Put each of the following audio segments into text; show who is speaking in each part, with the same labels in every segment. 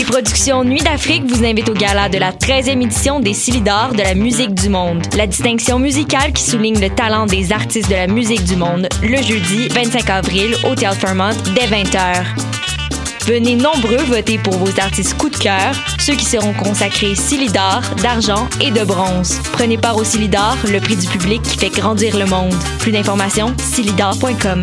Speaker 1: Les productions Nuit d'Afrique vous invitent au gala de la 13e édition des Silidor de la musique du monde. La distinction musicale qui souligne le talent des artistes de la musique du monde, le jeudi 25 avril au Théâtre Fairmont dès 20h. Venez nombreux voter pour vos artistes coup de cœur, ceux qui seront consacrés Silidor, d'argent et de bronze. Prenez part au Silidor, le prix du public qui fait grandir le monde. Plus d'informations, silidor.com.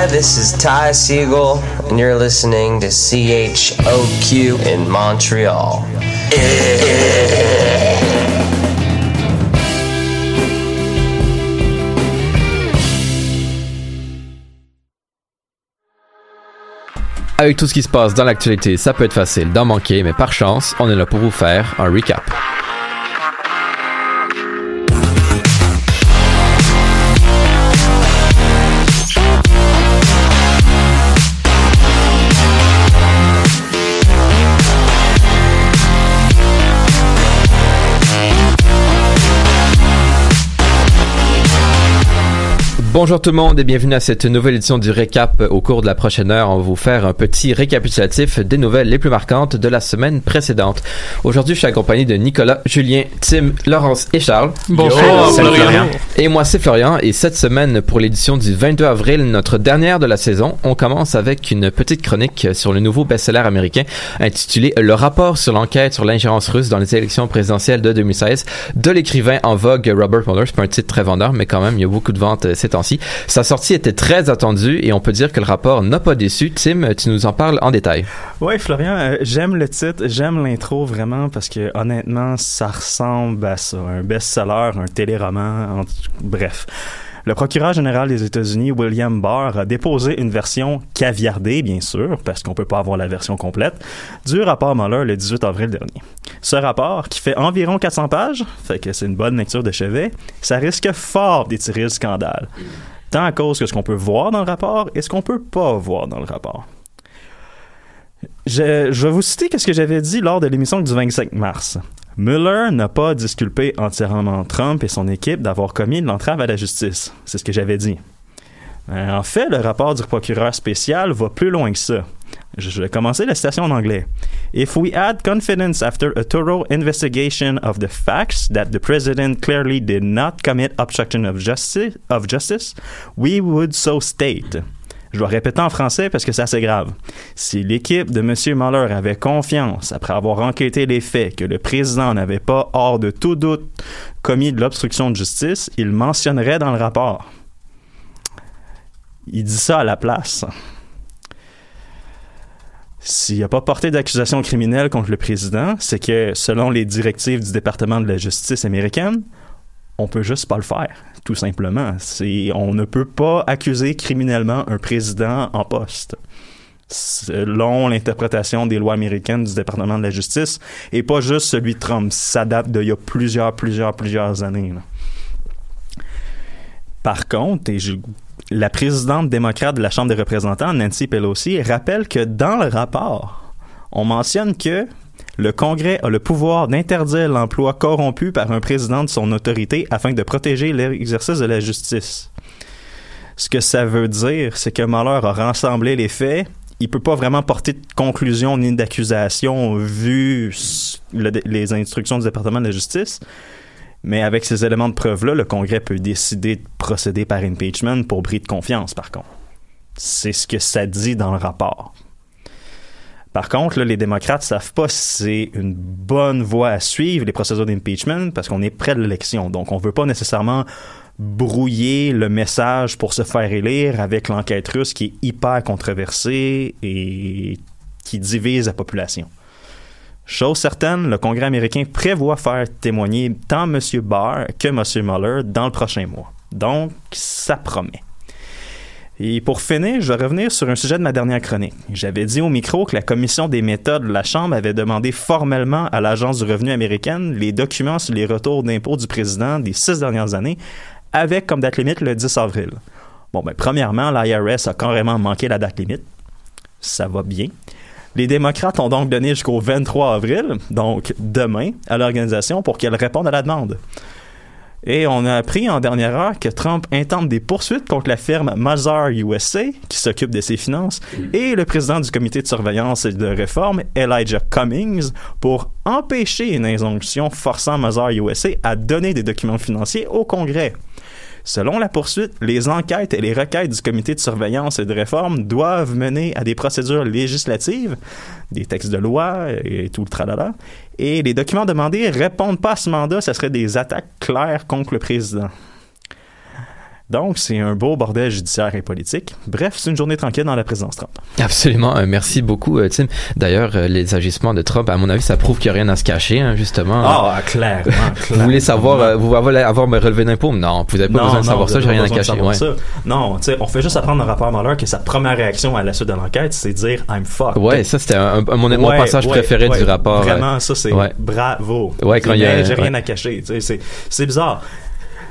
Speaker 2: Hi, this is Ty Siegel, and you're listening to CHOQ in Montreal.
Speaker 3: Avec tout ce qui se passe dans l'actualité, ça peut être facile d'en manquer, mais par chance, on est là pour vous faire un recap. Bonjour tout le monde et bienvenue à cette nouvelle édition du récap. Au cours de la prochaine heure, on va vous faire un petit récapitulatif des nouvelles les plus marquantes de la semaine précédente. Aujourd'hui, je suis accompagné de Nicolas, Julien, Tim, Laurence et Charles.
Speaker 4: Bonjour,
Speaker 3: Salut,
Speaker 4: Florian.
Speaker 3: Et moi, c'est Florian et cette semaine, pour l'édition du 22 avril, notre dernière de la saison, on commence avec une petite chronique sur le nouveau best-seller américain intitulé Le rapport sur l'enquête sur l'ingérence russe dans les élections présidentielles de 2016 de l'écrivain en vogue Robert Mueller. C'est pas un titre très vendeur, mais quand même, il y a beaucoup de ventes euh, Sa sortie était très attendue et on peut dire que le rapport n'a pas déçu. Tim, tu nous en parles en détail.
Speaker 4: Ouais, Florian, euh, j'aime le titre, j'aime l'intro vraiment parce que honnêtement, ça ressemble à ça, un best-seller, un téléroman, bref. Le procureur général des États-Unis, William Barr, a déposé une version caviardée, bien sûr, parce qu'on peut pas avoir la version complète, du rapport Mueller le 18 avril dernier. Ce rapport, qui fait environ 400 pages, fait que c'est une bonne lecture de chevet, ça risque fort d'étirer le scandale. Tant à cause que ce qu'on peut voir dans le rapport et ce qu'on peut pas voir dans le rapport. Je, je vais vous citer ce que j'avais dit lors de l'émission du 25 mars. Mueller n'a pas disculpé entièrement Trump et son équipe d'avoir commis de l'entrave à la justice. C'est ce que j'avais dit. Euh, En fait, le rapport du procureur spécial va plus loin que ça. Je vais commencer la citation en anglais. If we had confidence after a thorough investigation of the facts that the president clearly did not commit obstruction of justice we would so state. Je dois répéter en français parce que c'est assez grave. Si l'équipe de M. Mueller avait confiance, après avoir enquêté les faits, que le président n'avait pas, hors de tout doute, commis de l'obstruction de justice, il mentionnerait dans le rapport. Il dit ça à la place. S'il n'a pas porté d'accusation criminelle contre le président, c'est que, selon les directives du département de la justice américaine, on peut juste pas le faire, tout simplement. On ne peut pas accuser criminellement un président en poste. Selon l'interprétation des lois américaines du département de la justice, et pas juste celui de Trump. Ça date d'il y a plusieurs, plusieurs, plusieurs années. Par contre, la présidente démocrate de la Chambre des représentants, Nancy Pelosi, rappelle que dans le rapport, on mentionne que le Congrès a le pouvoir d'interdire l'emploi corrompu par un président de son autorité afin de protéger l'exercice de la justice. Ce que ça veut dire, c'est que Mueller a rassemblé les faits. Il peut pas vraiment porter de conclusion ni d'accusation vu les instructions du département de la justice. Mais avec ces éléments de preuve-là, le Congrès peut décider de procéder par impeachment pour bris de confiance, par contre. C'est ce que ça dit dans le rapport. Par contre, là, les démocrates savent pas si c'est une bonne voie à suivre, les procédures d'impeachment, parce qu'on est près de l'élection. Donc, on veut pas nécessairement brouiller le message pour se faire élire avec l'enquête russe qui est hyper controversée et qui divise la population. Chose certaine, le Congrès américain prévoit faire témoigner tant M. Barr que M. Mueller dans le prochain mois. Donc, ça promet. Et pour finir, je vais revenir sur un sujet de ma dernière chronique. J'avais dit au micro que la commission des méthodes de la Chambre avait demandé formellement à l'Agence du revenu américaine les documents sur les retours d'impôts du président des six dernières années, avec comme date limite le 10 avril. Bon, ben, premièrement, l'IRS a carrément manqué la date limite. Ça va bien. Les démocrates ont donc donné jusqu'au 23 avril, donc demain, à l'organisation pour qu'elle réponde à la demande. Et on a appris en dernière heure que Trump intente des poursuites contre la firme Mazar USA, qui s'occupe de ses finances, et le président du comité de surveillance et de réforme, Elijah Cummings, pour empêcher une injonction forçant Mazar USA à donner des documents financiers au Congrès. Selon la poursuite, les enquêtes et les requêtes du comité de surveillance et de réforme doivent mener à des procédures législatives, des textes de loi et tout le tralala. Et les documents demandés répondent pas à ce mandat, ce serait des attaques claires contre le président. Donc, c'est un beau bordel judiciaire et politique. Bref, c'est une journée tranquille dans la présidence Trump.
Speaker 3: Absolument. Euh, merci beaucoup, euh, Tim. D'ailleurs, euh, les agissements de Trump, à mon avis, ça prouve qu'il n'y a rien à se cacher, hein, justement.
Speaker 4: Ah, clairement,
Speaker 3: Vous voulez savoir, vous voulez avoir me relevé d'impôts? Non, vous n'avez pas besoin de savoir ça, j'ai rien à cacher. Ouais.
Speaker 4: Non, tu sais, on fait juste apprendre le rapport Mueller que sa première réaction à la suite de l'enquête, c'est dire I'm fucked.
Speaker 3: Ouais, ça c'était un, un, mon, passage
Speaker 4: ouais,
Speaker 3: préféré du rapport.
Speaker 4: Vraiment, ça c'est bravo.
Speaker 3: Ouais, quand il y a-
Speaker 4: J'ai rien à cacher. c'est bizarre.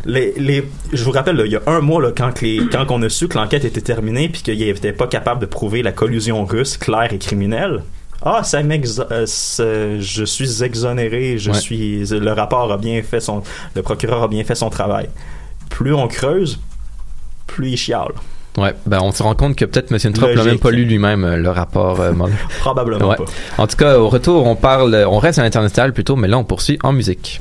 Speaker 4: Les, les, je vous rappelle, là, il y a un mois, là, quand, que les, quand on a su que l'enquête était terminée puis qu'il n'était pas capable de prouver la collusion russe claire et criminelle, ah, ça euh, je suis exonéré, je
Speaker 3: Ouais.
Speaker 4: suis, le rapport a bien fait son, le procureur a bien fait son travail. Plus on creuse, plus il chiale.
Speaker 3: Ouais, ben on se rend compte que peut-être M. Trump n'a même pas lu lui-même euh, le rapport euh.
Speaker 4: Probablement
Speaker 3: Ouais.
Speaker 4: pas.
Speaker 3: En tout cas, au retour, on parle, on reste à l'international plutôt, mais là on poursuit en musique.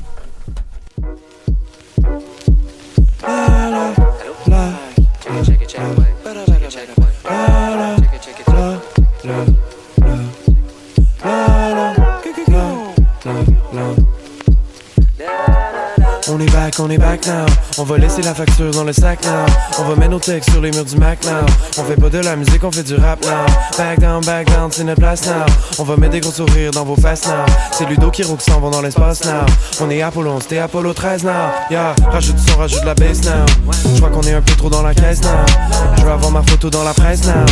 Speaker 5: On est back, on est back now. On va laisser la facture dans le sac now. On va mettre nos textes sur les murs du Mac now. On fait pas de la musique, on fait du rap now. Back down, back down, c'est notre place now. On va mettre des gros sourires dans vos faces now. C'est Ludo qui qui s'en vont dans l'espace now. On est Apollo, on c'était Apollo 13 now. Yeah, rajoute son, rajoute la bass now. Je qu'on est un peu trop dans la caisse now. Je veux avoir ma photo dans la presse now.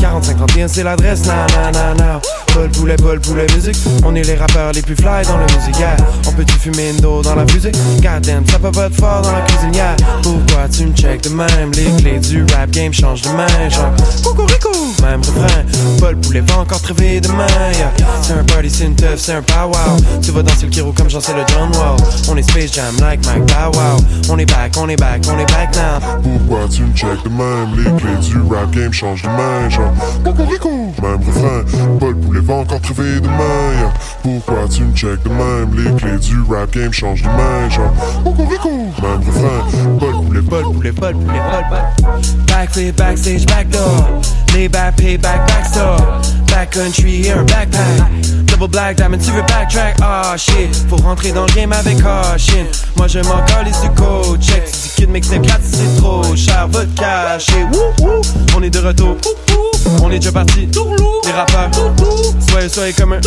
Speaker 5: 40 51 c'est l'adresse now, now, now, now. Paul poulet, Paul poulet musique. On est les rappeurs les plus fly dans la musique. Yeah. On peut-tu fumer une dos dans la fusée? Goddamn, ça peut pas être fort dans la cuisine. Yeah. Pourquoi tu me check de même? Les clés du rap game changent de main. Genre, coucou même refrain. Paul poulet va encore crever demain. Yeah. C'est un party, c'est une teuf, c'est un pow wow. Tu vas danser le kiro comme j'en sais le John Wall. On est Space Jam like Mike Bow Wow. On est back, on est back, on est back now.
Speaker 6: Pourquoi tu me check de même? Les clés du rap game changent de main Genre Cocorico Même refrain Paul Poulet va encore trouver demain yeah. Pourquoi tu me check de même? Les clés du rap game changent de main Genre Même refrain Paul Poulet
Speaker 5: Paul poulet, Paul poulet, Paul, Paul. Backflip, backstage, backdoor. Lay back, pay back, backstore. Backcountry, here, backpack. Black diamond, tu veux backtrack? Ah shit, faut rentrer dans le game avec caution. Moi je m'en calisse du coach. Check, tu dis que de mixtape gratis, c'est trop cher, va te cacher. On est de retour. On est déjà parti. Les rappeurs, soyez, soyez comme un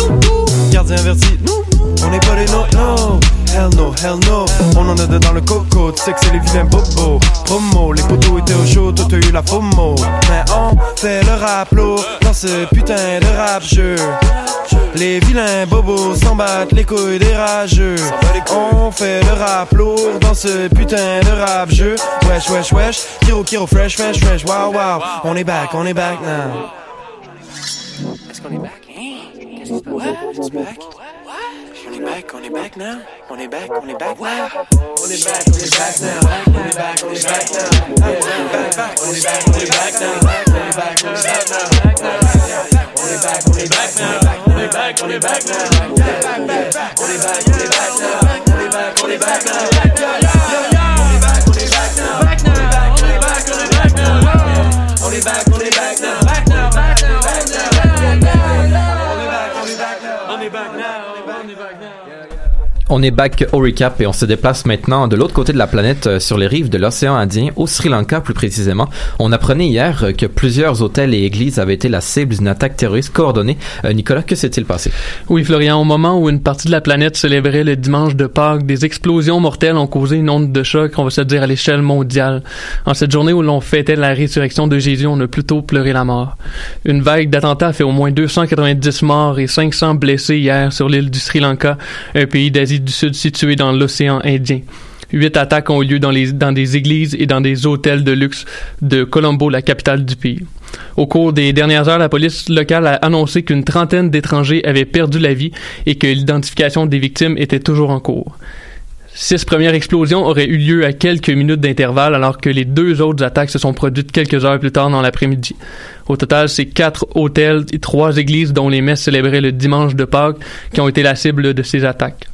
Speaker 5: gardien averti. On n'est pas les no, no. Hell no, hell no. On en a deux dans le coco. Tu sais que c'est les vilains bobos. Promo, les poteaux étaient au chaud. Toi, t'as eu la FOMO. Mais on fait le rap dans ce putain de rap jeu. Les vilains bobos s'en battent les couilles des rageux. On fait le rap lourd dans ce putain de rap jeu. Wesh, wesh, wesh. Kiro, kiro, fresh, fresh, fresh. Wow, wow. On est back, on est back now. Est-ce qu'on est back? Qu'est-ce qui se passe? on est back, on est back now. On est back, on est back. Wow. On est back, on est back now. On est back, on est back now. On est back, back. On est back, on est back now. On est back, on est back now. On est back, on est back now. On est back, on est back now. On est back, back. On est back, on est back now. On est back, on est back now. On est back, on est back now. On est back, on est back now. On est back, on est back now. On est back
Speaker 3: au recap et on se déplace maintenant de l'autre côté de la planète euh, sur les rives de l'océan Indien, au Sri Lanka plus précisément. On apprenait hier euh, que plusieurs hôtels et églises avaient été la cible d'une attaque terroriste coordonnée. Euh, Nicolas, que s'est-il passé?
Speaker 7: Oui, Florian, au moment où une partie de la planète célébrait le dimanche de Pâques, des explosions mortelles ont causé une onde de choc, on va se dire, à l'échelle mondiale. En cette journée où l'on fêtait la résurrection de Jésus, on a plutôt pleuré la mort. Une vague d'attentats a fait au moins 290 morts et 500 blessés hier sur l'île du Sri Lanka, un pays d'Asie du Sud situé dans l'océan Indien. Huit attaques ont eu lieu dans, les, dans des églises et dans des hôtels de luxe de Colombo, la capitale du pays. Au cours des dernières heures, la police locale a annoncé qu'une trentaine d'étrangers avaient perdu la vie et que l'identification des victimes était toujours en cours. Six premières explosions auraient eu lieu à quelques minutes d'intervalle alors que les deux autres attaques se sont produites quelques heures plus tard dans l'après-midi. Au total, c'est quatre hôtels et trois églises dont les messes célébrées le dimanche de Pâques qui ont été la cible de ces attaques.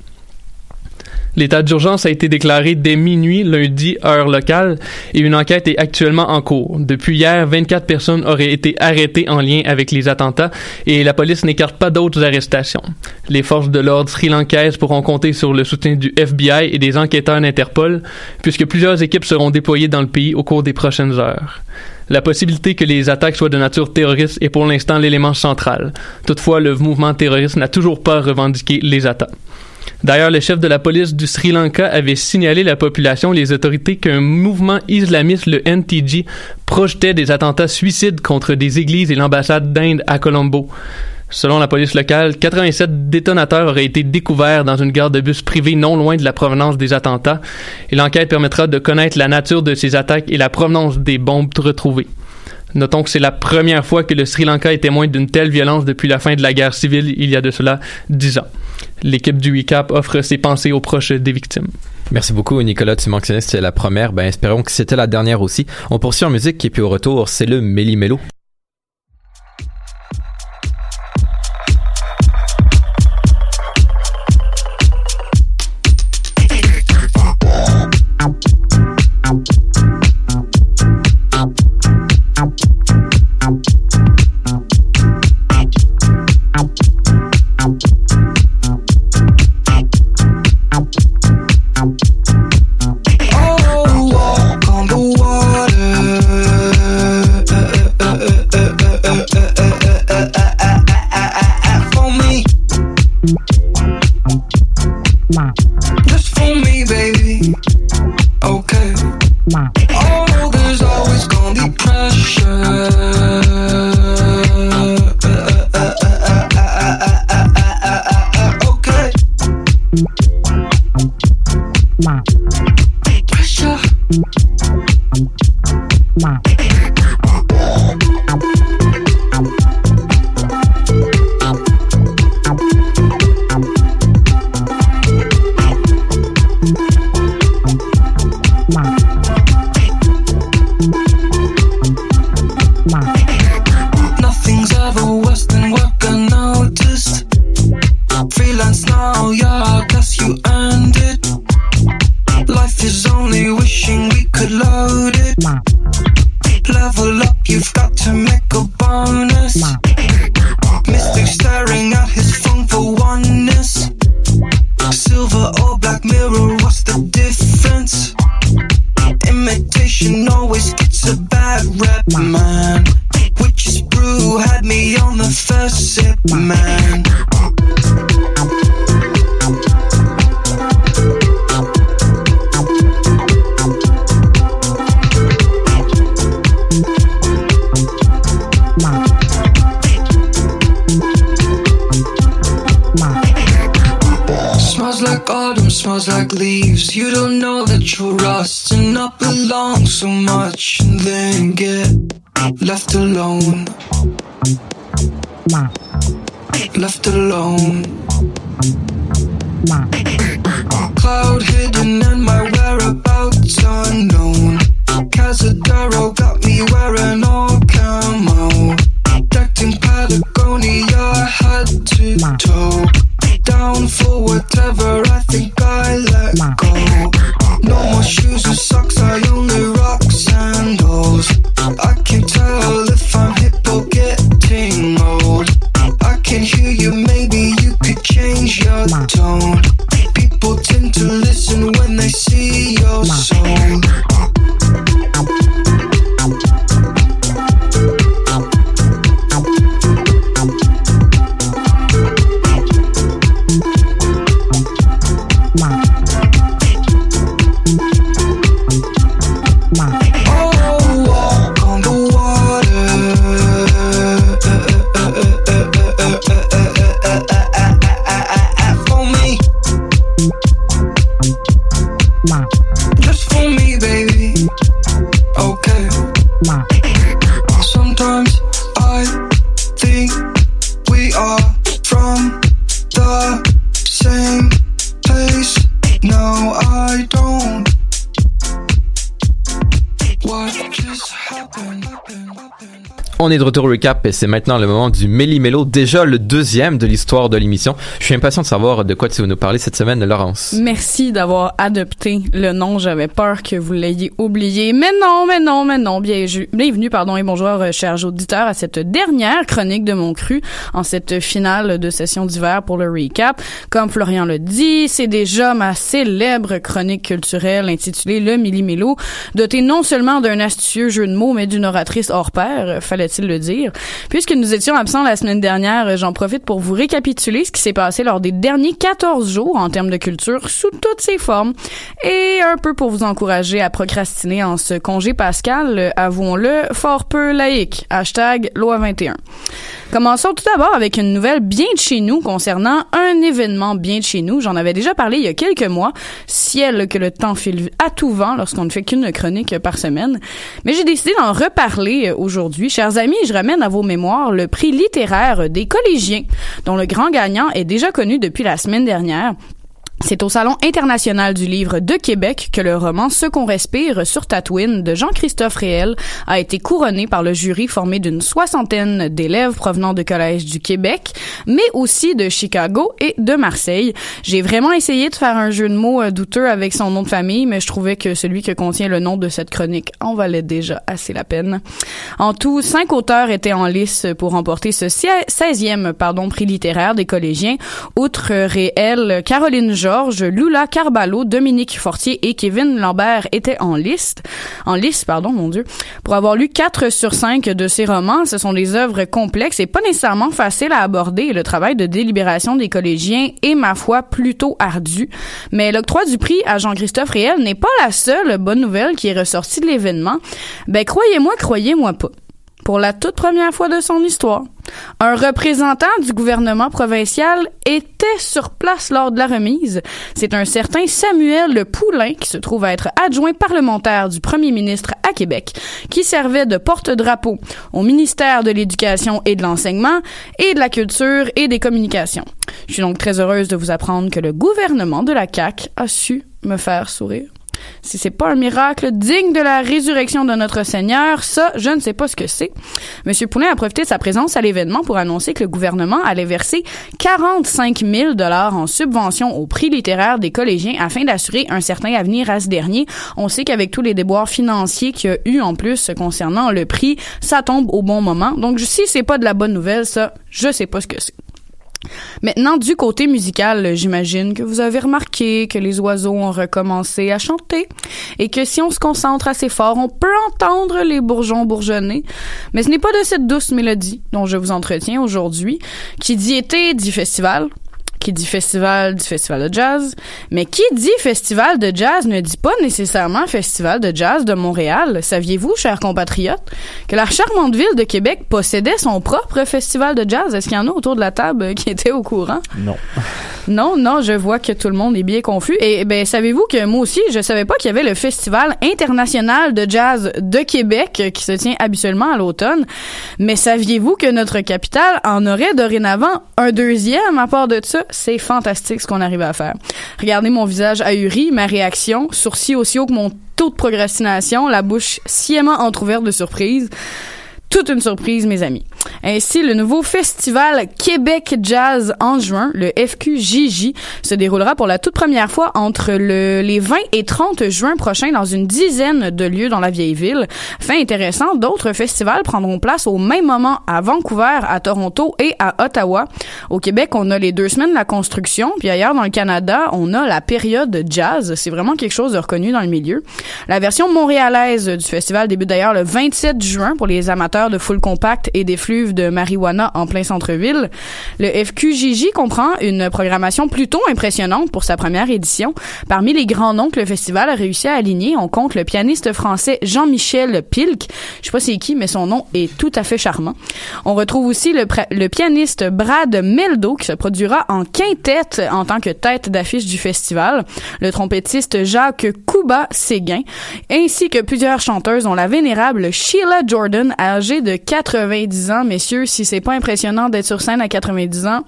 Speaker 7: L'état d'urgence a été déclaré dès minuit lundi, heure locale, et une enquête est actuellement en cours. Depuis hier, 24 personnes auraient été arrêtées en lien avec les attentats et la police n'écarte pas d'autres arrestations. Les forces de l'ordre sri-lankaises pourront compter sur le soutien du FBI et des enquêteurs d'Interpol, puisque plusieurs équipes seront déployées dans le pays au cours des prochaines heures. La possibilité que les attaques soient de nature terroriste est pour l'instant l'élément central. Toutefois, le mouvement terroriste n'a toujours pas revendiqué les attaques. D'ailleurs, le chef de la police du Sri Lanka avait signalé à la population et les autorités qu'un mouvement islamiste, le NTG, projetait des attentats suicides contre des églises et l'ambassade d'Inde à Colombo. Selon la police locale, 87 détonateurs auraient été découverts dans une gare de bus privée non loin de la provenance des attentats, et l'enquête permettra de connaître la nature de ces attaques et la provenance des bombes retrouvées. Notons que c'est la première fois que le Sri Lanka est témoin d'une telle violence depuis la fin de la guerre civile il y a de cela dix ans. L'équipe du recap offre ses pensées aux proches des victimes.
Speaker 3: Merci beaucoup, Nicolas. Tu mentionnais c'était la première. Ben, espérons que c'était la dernière aussi. On poursuit en musique et puis au retour, c'est le Méli Mélo.
Speaker 8: Much and then get left alone. Left alone. Cloud hidden and my whereabouts unknown. Casadero got me wearing all camo. Decked in Patagonia, head to toe. Down for whatever I think I let go.
Speaker 3: Retour recap et c'est maintenant le moment du Méli-Mélo, déjà le deuxième de l'histoire de l'émission. Je suis impatient de savoir de quoi tu vas nous parler cette semaine, Laurence.
Speaker 9: Merci d'avoir adopté le nom. J'avais peur que vous l'ayez oublié. Mais non, mais non, mais non. Bien, bienvenue, pardon, et bonjour, euh, chers auditeurs, à cette dernière chronique de mon cru en cette finale de session d'hiver pour le recap. Comme Florian l'a dit, c'est déjà ma célèbre chronique culturelle intitulée Le Méli-Mélo, dotée non seulement d'un astucieux jeu de mots, mais d'une oratrice hors pair, fallait-il le dire. Puisque nous étions absents la semaine dernière, euh, j'en profite pour vous récapituler ce qui s'est passé lors des derniers 14 jours en termes de culture sous toutes ses formes et un peu pour vous encourager à procrastiner en ce congé pascal, euh, avouons-le, fort peu laïque. Hashtag loi 21. Commençons tout d'abord avec une nouvelle bien de chez nous concernant un événement bien de chez nous. J'en avais déjà parlé il y a quelques mois. Ciel que le temps file à tout vent lorsqu'on ne fait qu'une chronique par semaine. Mais j'ai décidé d'en reparler aujourd'hui. Chers amis, je ramène à vos mémoires le prix littéraire des collégiens, dont le grand gagnant est déjà connu depuis la semaine dernière. C'est au Salon international du livre de Québec que le roman Ce qu'on respire sur Tatooine de Jean-Christophe Réel a été couronné par le jury formé d'une soixantaine d'élèves provenant de collèges du Québec, mais aussi de Chicago et de Marseille. J'ai vraiment essayé de faire un jeu de mots euh, douteux avec son nom de famille, mais je trouvais que celui que contient le nom de cette chronique en valait déjà assez la peine. En tout, cinq auteurs étaient en lice pour remporter ce 16e pardon, prix littéraire des collégiens, outre Réel, Caroline Georges, Lula Carballo, Dominique Fortier et Kevin Lambert étaient en liste, en liste, pardon, mon Dieu, pour avoir lu 4 sur 5 de ces romans. Ce sont des œuvres complexes et pas nécessairement faciles à aborder. Le travail de délibération des collégiens est, ma foi, plutôt ardu. Mais l'octroi du prix à Jean-Christophe Réel n'est pas la seule bonne nouvelle qui est ressortie de l'événement. Ben, croyez-moi, croyez-moi pas pour la toute première fois de son histoire. Un représentant du gouvernement provincial était sur place lors de la remise. C'est un certain Samuel Poulain, qui se trouve à être adjoint parlementaire du premier ministre à Québec, qui servait de porte-drapeau au ministère de l'Éducation et de l'Enseignement et de la Culture et des Communications. Je suis donc très heureuse de vous apprendre que le gouvernement de la CAQ a su me faire sourire. Si c'est pas un miracle digne de la résurrection de notre Seigneur, ça, je ne sais pas ce que c'est. Monsieur Poulin a profité de sa présence à l'événement pour annoncer que le gouvernement allait verser 45 000 dollars en subvention au prix littéraire des collégiens afin d'assurer un certain avenir à ce dernier. On sait qu'avec tous les déboires financiers qu'il y a eu en plus concernant le prix, ça tombe au bon moment. Donc, si c'est pas de la bonne nouvelle, ça, je sais pas ce que c'est. Maintenant, du côté musical, j'imagine que vous avez remarqué que les oiseaux ont recommencé à chanter et que si on se concentre assez fort, on peut entendre les bourgeons bourgeonner. Mais ce n'est pas de cette douce mélodie dont je vous entretiens aujourd'hui. Qui dit été dit festival. Qui dit festival dit festival de jazz. Mais qui dit festival de jazz ne dit pas nécessairement festival de jazz de Montréal. Saviez-vous, chers compatriotes, que la charmante ville de Québec possédait son propre festival de jazz? Est-ce qu'il y en a autour de la table qui étaient au courant?
Speaker 4: Non.
Speaker 9: Non, non, je vois que tout le monde est bien confus. Et ben, savez-vous que moi aussi, je savais pas qu'il y avait le Festival international de jazz de Québec qui se tient habituellement à l'automne. Mais saviez-vous que notre capitale en aurait dorénavant un deuxième à part de ça? C'est fantastique ce qu'on arrive à faire. Regardez mon visage ahuri, ma réaction, sourcils aussi haut que mon taux de procrastination, la bouche sciemment entrouverte de surprise toute une surprise, mes amis. Ainsi, le nouveau festival Québec Jazz en juin, le FQJJ, se déroulera pour la toute première fois entre le, les 20 et 30 juin prochains dans une dizaine de lieux dans la vieille ville. Fait intéressant, d'autres festivals prendront place au même moment à Vancouver, à Toronto et à Ottawa. Au Québec, on a les deux semaines de la construction, puis ailleurs dans le Canada, on a la période jazz. C'est vraiment quelque chose de reconnu dans le milieu. La version montréalaise du festival débute d'ailleurs le 27 juin pour les amateurs de full compact et d'effluves de marijuana en plein centre-ville. Le FQJJ comprend une programmation plutôt impressionnante pour sa première édition. Parmi les grands noms que le festival a réussi à aligner, on compte le pianiste français Jean-Michel Pilk. Je sais pas c'est qui, mais son nom est tout à fait charmant. On retrouve aussi le, pianiste Brad Meldo qui se produira en quintette en tant que tête d'affiche du festival. Le trompettiste Jacques Kuba Séguin, ainsi que plusieurs chanteuses dont la vénérable Sheila Jordan, âgée de 90 ans, messieurs. Si c'est pas impressionnant d'être sur scène à 90 ans,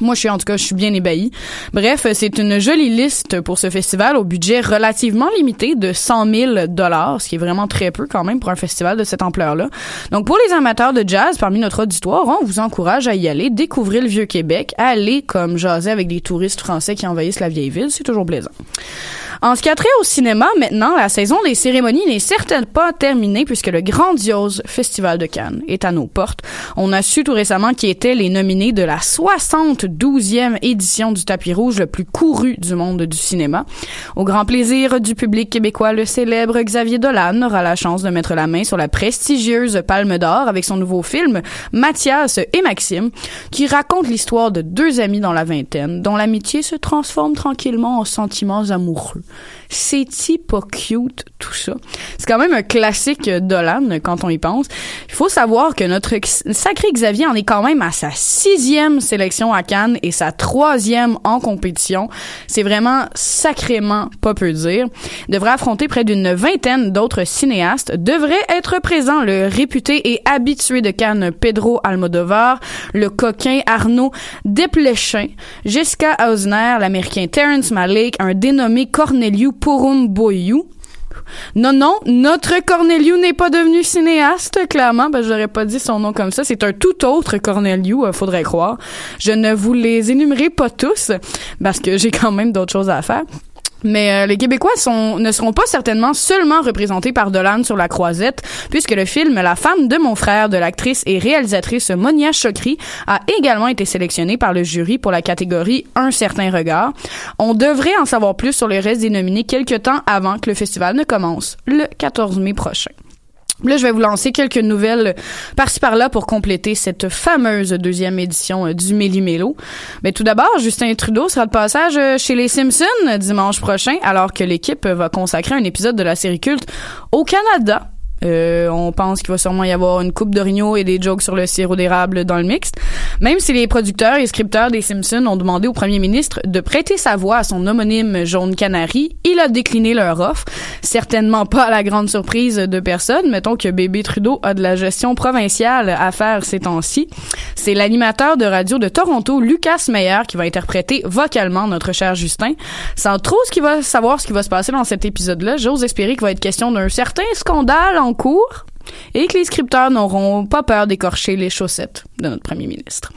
Speaker 9: moi, je suis en tout cas, je suis bien ébahie. Bref, c'est une jolie liste pour ce festival au budget relativement limité de 100 000 dollars, ce qui est vraiment très peu quand même pour un festival de cette ampleur-là. Donc, pour les amateurs de jazz parmi notre auditoire, on vous encourage à y aller, découvrir le vieux Québec, aller comme jaser avec des touristes français qui envahissent la vieille ville, c'est toujours plaisant. En ce qui a trait au cinéma, maintenant, la saison des cérémonies n'est certainement pas terminée puisque le grandiose Festival de Cannes est à nos portes. On a su tout récemment qui étaient les nominés de la 72e édition du tapis rouge le plus couru du monde du cinéma. Au grand plaisir du public québécois, le célèbre Xavier Dolan aura la chance de mettre la main sur la prestigieuse Palme d'Or avec son nouveau film Mathias et Maxime, qui raconte l'histoire de deux amis dans la vingtaine, dont l'amitié se transforme tranquillement en sentiments amoureux. C'est-tu pas cute, tout ça? C'est quand même un classique Dolan, quand on y pense. Il faut savoir que notre sacré Xavier en est quand même à sa sixième sélection à Cannes et sa troisième en compétition. C'est vraiment sacrément pas peu dire. Il devrait affronter près d'une vingtaine d'autres cinéastes. Devrait être présent le réputé et habitué de Cannes Pedro Almodovar, le coquin Arnaud Desplechin, Jessica Hausner, l'américain Terrence Malick, un dénommé Corneliu Porumboiu, non, non, notre Corneliu n'est pas devenu cinéaste, clairement. Ben, j'aurais pas dit son nom comme ça. C'est un tout autre Corneliu, euh, faudrait croire. Je ne vous les énumérerai pas tous, parce que j'ai quand même d'autres choses à faire. Mais euh, les Québécois sont, ne seront pas certainement seulement représentés par Dolan sur la croisette, puisque le film La femme de mon frère de l'actrice et réalisatrice Monia Chokri a également été sélectionné par le jury pour la catégorie Un certain regard. On devrait en savoir plus sur le reste des nominés quelques temps avant que le festival ne commence, le 14 mai prochain. Là, je vais vous lancer quelques nouvelles par-ci par-là pour compléter cette fameuse deuxième édition euh, du Méli-Mélo. Mais tout d'abord, Justin Trudeau sera de passage euh, chez les Simpsons dimanche prochain, alors que l'équipe va consacrer un épisode de la série culte au Canada. Euh, on pense qu'il va sûrement y avoir une coupe d'orignaux et des jokes sur le sirop d'érable dans le mixte. Même si les producteurs et scripteurs des Simpsons ont demandé au premier ministre de prêter sa voix à son homonyme Jaune Canary, il a décliné leur offre. Certainement pas à la grande surprise de personne. Mettons que bébé Trudeau a de la gestion provinciale à faire ces temps-ci. C'est l'animateur de radio de Toronto, Lucas Meyer, qui va interpréter vocalement notre cher Justin. Sans trop ce qui va savoir ce qui va se passer dans cet épisode-là, j'ose espérer qu'il va être question d'un certain scandale cours et que les scripteurs n'auront pas peur d'écorcher les chaussettes de notre premier ministre.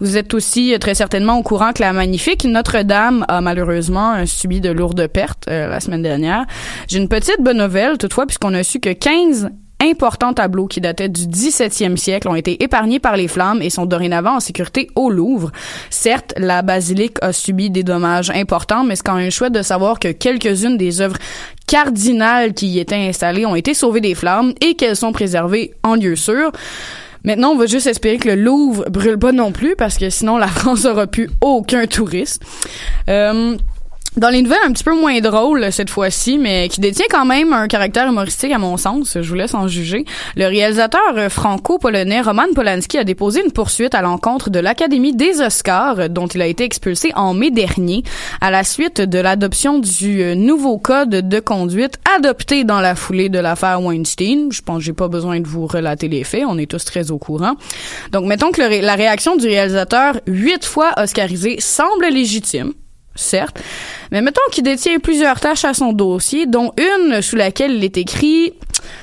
Speaker 9: Vous êtes aussi très certainement au courant que la magnifique Notre-Dame a malheureusement subi de lourdes pertes euh, la semaine dernière. J'ai une petite bonne nouvelle toutefois puisqu'on a su que 15 importants tableaux qui dataient du 17e siècle ont été épargnés par les flammes et sont dorénavant en sécurité au Louvre. Certes, la basilique a subi des dommages importants, mais c'est quand même chouette de savoir que quelques-unes des œuvres cardinales qui y étaient installées ont été sauvées des flammes et qu'elles sont préservées en lieu sûr. Maintenant, on va juste espérer que le Louvre brûle pas non plus, parce que sinon la France aura plus aucun touriste. Euh, dans les nouvelles un petit peu moins drôles cette fois-ci, mais qui détient quand même un caractère humoristique à mon sens, je vous laisse en juger, le réalisateur euh, franco-polonais Roman Polanski a déposé une poursuite à l'encontre de l'Académie des Oscars, dont il a été expulsé en mai dernier, à la suite de l'adoption du euh, nouveau code de conduite adopté dans la foulée de l'affaire Weinstein. Je pense que j'ai pas besoin de vous relater les faits, on est tous très au courant. Donc mettons que la réaction du réalisateur, huit fois oscarisé, semble légitime certes, mais mettons qu'il détient plusieurs tâches à son dossier, dont une sous laquelle il est écrit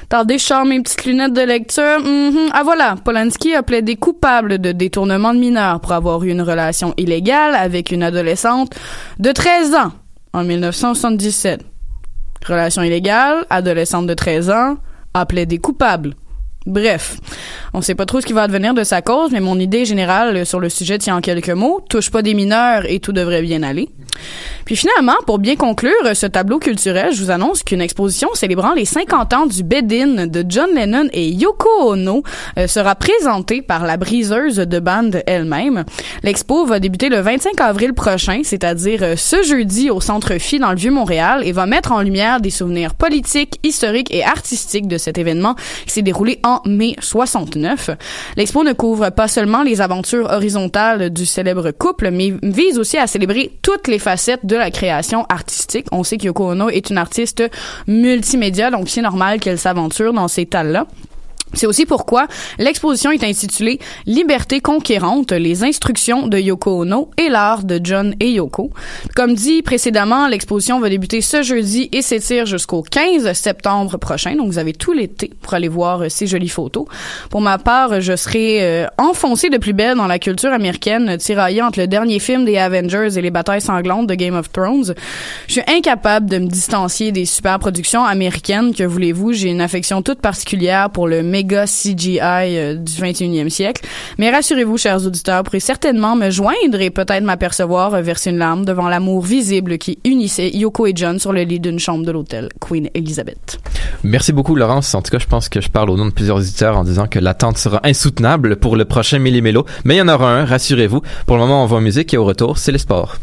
Speaker 9: Attendez, je sors mes petites lunettes de lecture. Mhm. Ah voilà, Polanski a plaidé coupable de détournement de mineurs pour avoir eu une relation illégale avec une adolescente de 13 ans en 1977. Relation illégale, adolescente de 13 ans, a plaidé coupable. Bref, on sait pas trop ce qui va advenir de sa cause, mais mon idée générale sur le sujet tient en quelques mots. Touche pas des mineurs et tout devrait bien aller. Puis finalement, pour bien conclure ce tableau culturel, je vous annonce qu'une exposition célébrant les 50 ans du bed-in de John Lennon et Yoko Ono euh, sera présentée par la briseuse de bande elle-même. L'expo va débuter le 25 avril prochain, c'est-à-dire euh, ce jeudi au Centre Phi dans le Vieux-Montréal et va mettre en lumière des souvenirs politiques, historiques et artistiques de cet événement qui s'est déroulé en mai 69. L'expo ne couvre pas seulement les aventures horizontales du célèbre couple, mais vise aussi à célébrer toutes les facettes de la création artistique. On sait que Yoko Ono est une artiste multimédia, donc c'est normal qu'elle s'aventure dans ces tas-là. C'est aussi pourquoi l'exposition est intitulée Liberté conquérante, les instructions de Yoko Ono et l'art de John et Yoko. Comme dit précédemment, l'exposition va débuter ce jeudi et s'étire jusqu'au 15 septembre prochain. Donc vous avez tout l'été pour aller voir euh, ces jolies photos. Pour ma part, je serai euh, enfoncée de plus belle dans la culture américaine, tiraillée entre le dernier film des Avengers et les batailles sanglantes de Game of Thrones. Je suis incapable de me distancier des super productions américaines. Que voulez-vous, j'ai une affection toute particulière pour le CGI euh, du 21e siècle. Mais rassurez-vous, chers auditeurs, vous pourrez certainement me joindre et peut-être m'apercevoir euh, verser une larme devant l'amour visible qui unissait Yoko et John sur le lit d'une chambre de l'hôtel Queen Elizabeth.
Speaker 3: Merci beaucoup, Laurence. En tout cas, je pense que je parle au nom de plusieurs auditeurs en disant que l'attente sera insoutenable pour le prochain Millimélo. Mais il y en aura un, rassurez-vous. Pour le moment, on va en musique et au retour, c'est les sports.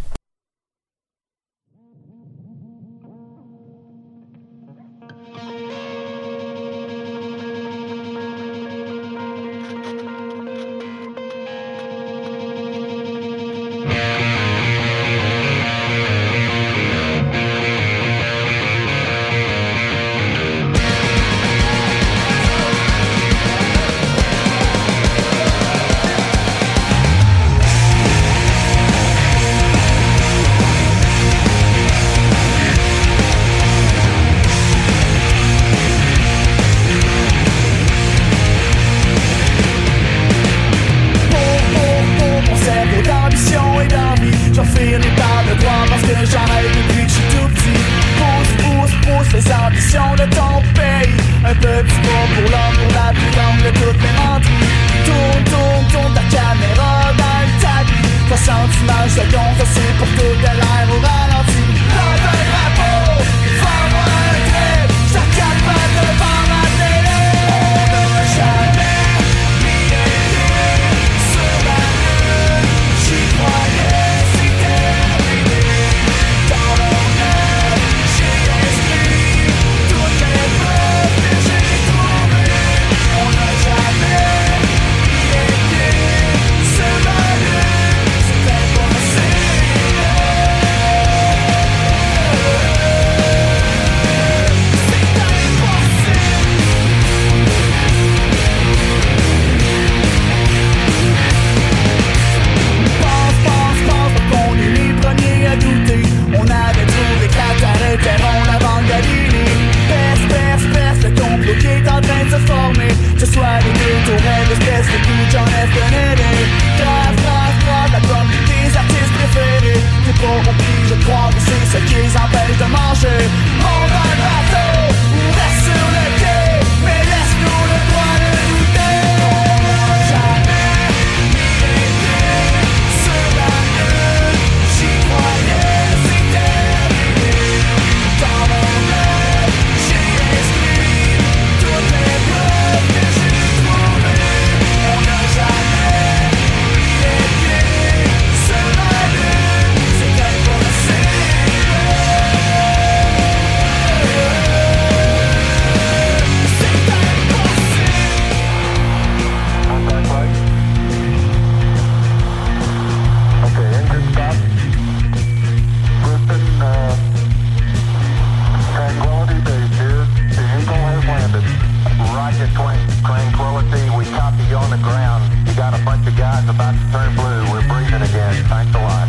Speaker 10: Twin, tranquility, we copy you on the ground. You got a bunch of guys about to turn blue. We're breathing again. Thanks a lot.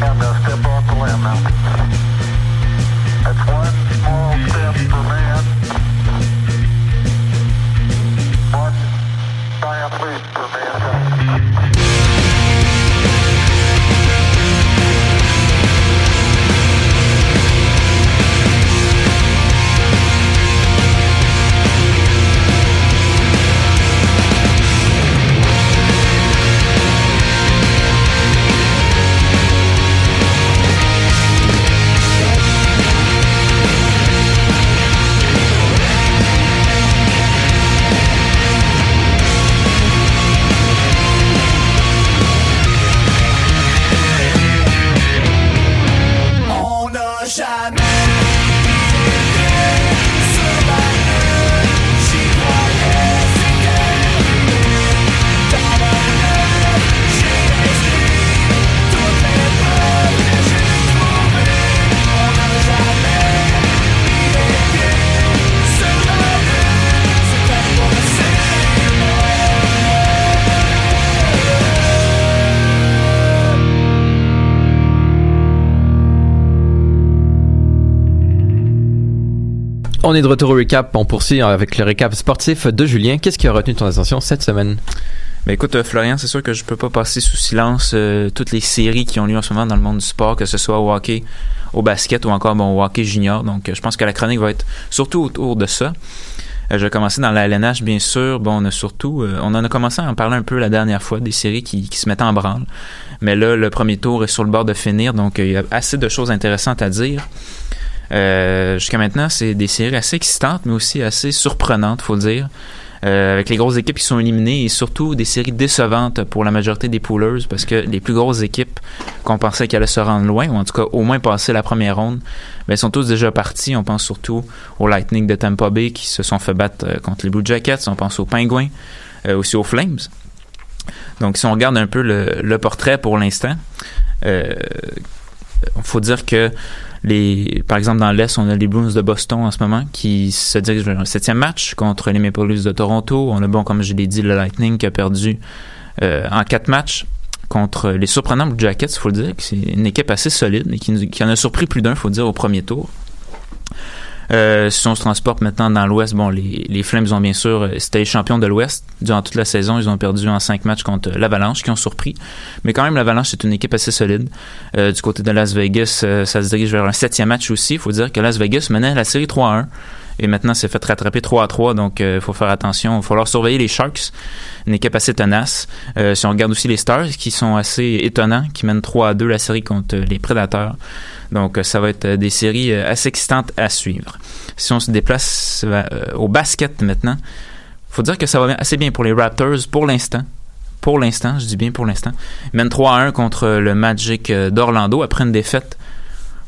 Speaker 10: I'm gonna step off the limb now. That's one small step for man.
Speaker 8: On
Speaker 3: est de retour au recap. On poursuit avec le recap sportif de Julien. Qu'est-ce qui a retenu ton attention cette semaine?
Speaker 11: Ben écoute, euh, Florian, c'est sûr que je peux pas passer sous silence euh, toutes les séries qui ont lieu en ce moment dans le monde du sport, que ce soit au hockey, au basket ou encore bon, au hockey junior. Donc, euh, je pense que la chronique va être surtout autour de ça. Je vais commencer dans la LNH, bien sûr. Bon, on a surtout, on en a commencé à en parler un peu la dernière fois, des séries qui, qui se mettent en branle. Mais là, le premier tour est sur le bord de finir, donc il y a assez de choses intéressantes à dire. Euh, Jusqu'à maintenant, c'est des séries assez excitantes, mais aussi assez surprenantes, faut le dire. Euh, avec les grosses équipes qui sont éliminées et surtout des séries décevantes pour la majorité des poolers parce que les plus grosses équipes qu'on pensait qu'elles allaient se rendre loin ou en tout cas au moins passer la première ronde ben, sont tous déjà partis. On pense surtout au Lightning de Tampa Bay qui se sont fait battre euh, contre les Blue Jackets. On pense aux Penguins, euh, aussi aux Flames. Donc si on regarde un peu le, le portrait pour l'instant, euh, faut dire que les, par exemple, dans l'Est, on a les Bruins de Boston en ce moment qui se dirigent vers un septième match contre les Maple Leafs de Toronto. On a, bon, comme je l'ai dit, le Lightning qui a perdu euh, en quatre matchs contre les surprenants Jackets, il faut le dire. C'est une équipe assez solide et qui, qui en a surpris plus d'un, il faut le dire, au premier tour. Euh, si on se transporte maintenant dans l'Ouest, bon, les, les Flames ont bien sûr, euh, c'était les champions de l'Ouest. Durant toute la saison, ils ont perdu en cinq matchs contre l'Avalanche, qui ont surpris. Mais quand même, l'Avalanche, c'est une équipe assez solide. Euh, du côté de Las Vegas, euh, ça se dirige vers un septième match aussi. Il faut dire que Las Vegas menait la série 3-1. Et maintenant, c'est fait rattraper 3 à 3, donc il faut faire attention. Il va falloir surveiller les Sharks, une équipe assez tenace. Euh, si on regarde aussi les Stars, qui sont assez étonnants, qui mènent 3 à 2 la série contre les Prédateurs. Donc, euh, ça va être euh, des séries euh, assez excitantes à suivre. Si on se déplace euh, au basket maintenant, faut dire que ça va assez bien pour les Raptors pour l'instant. Pour l'instant, je dis bien pour l'instant. Ils mènent 3 à 1 contre le Magic euh, d'Orlando après une défaite.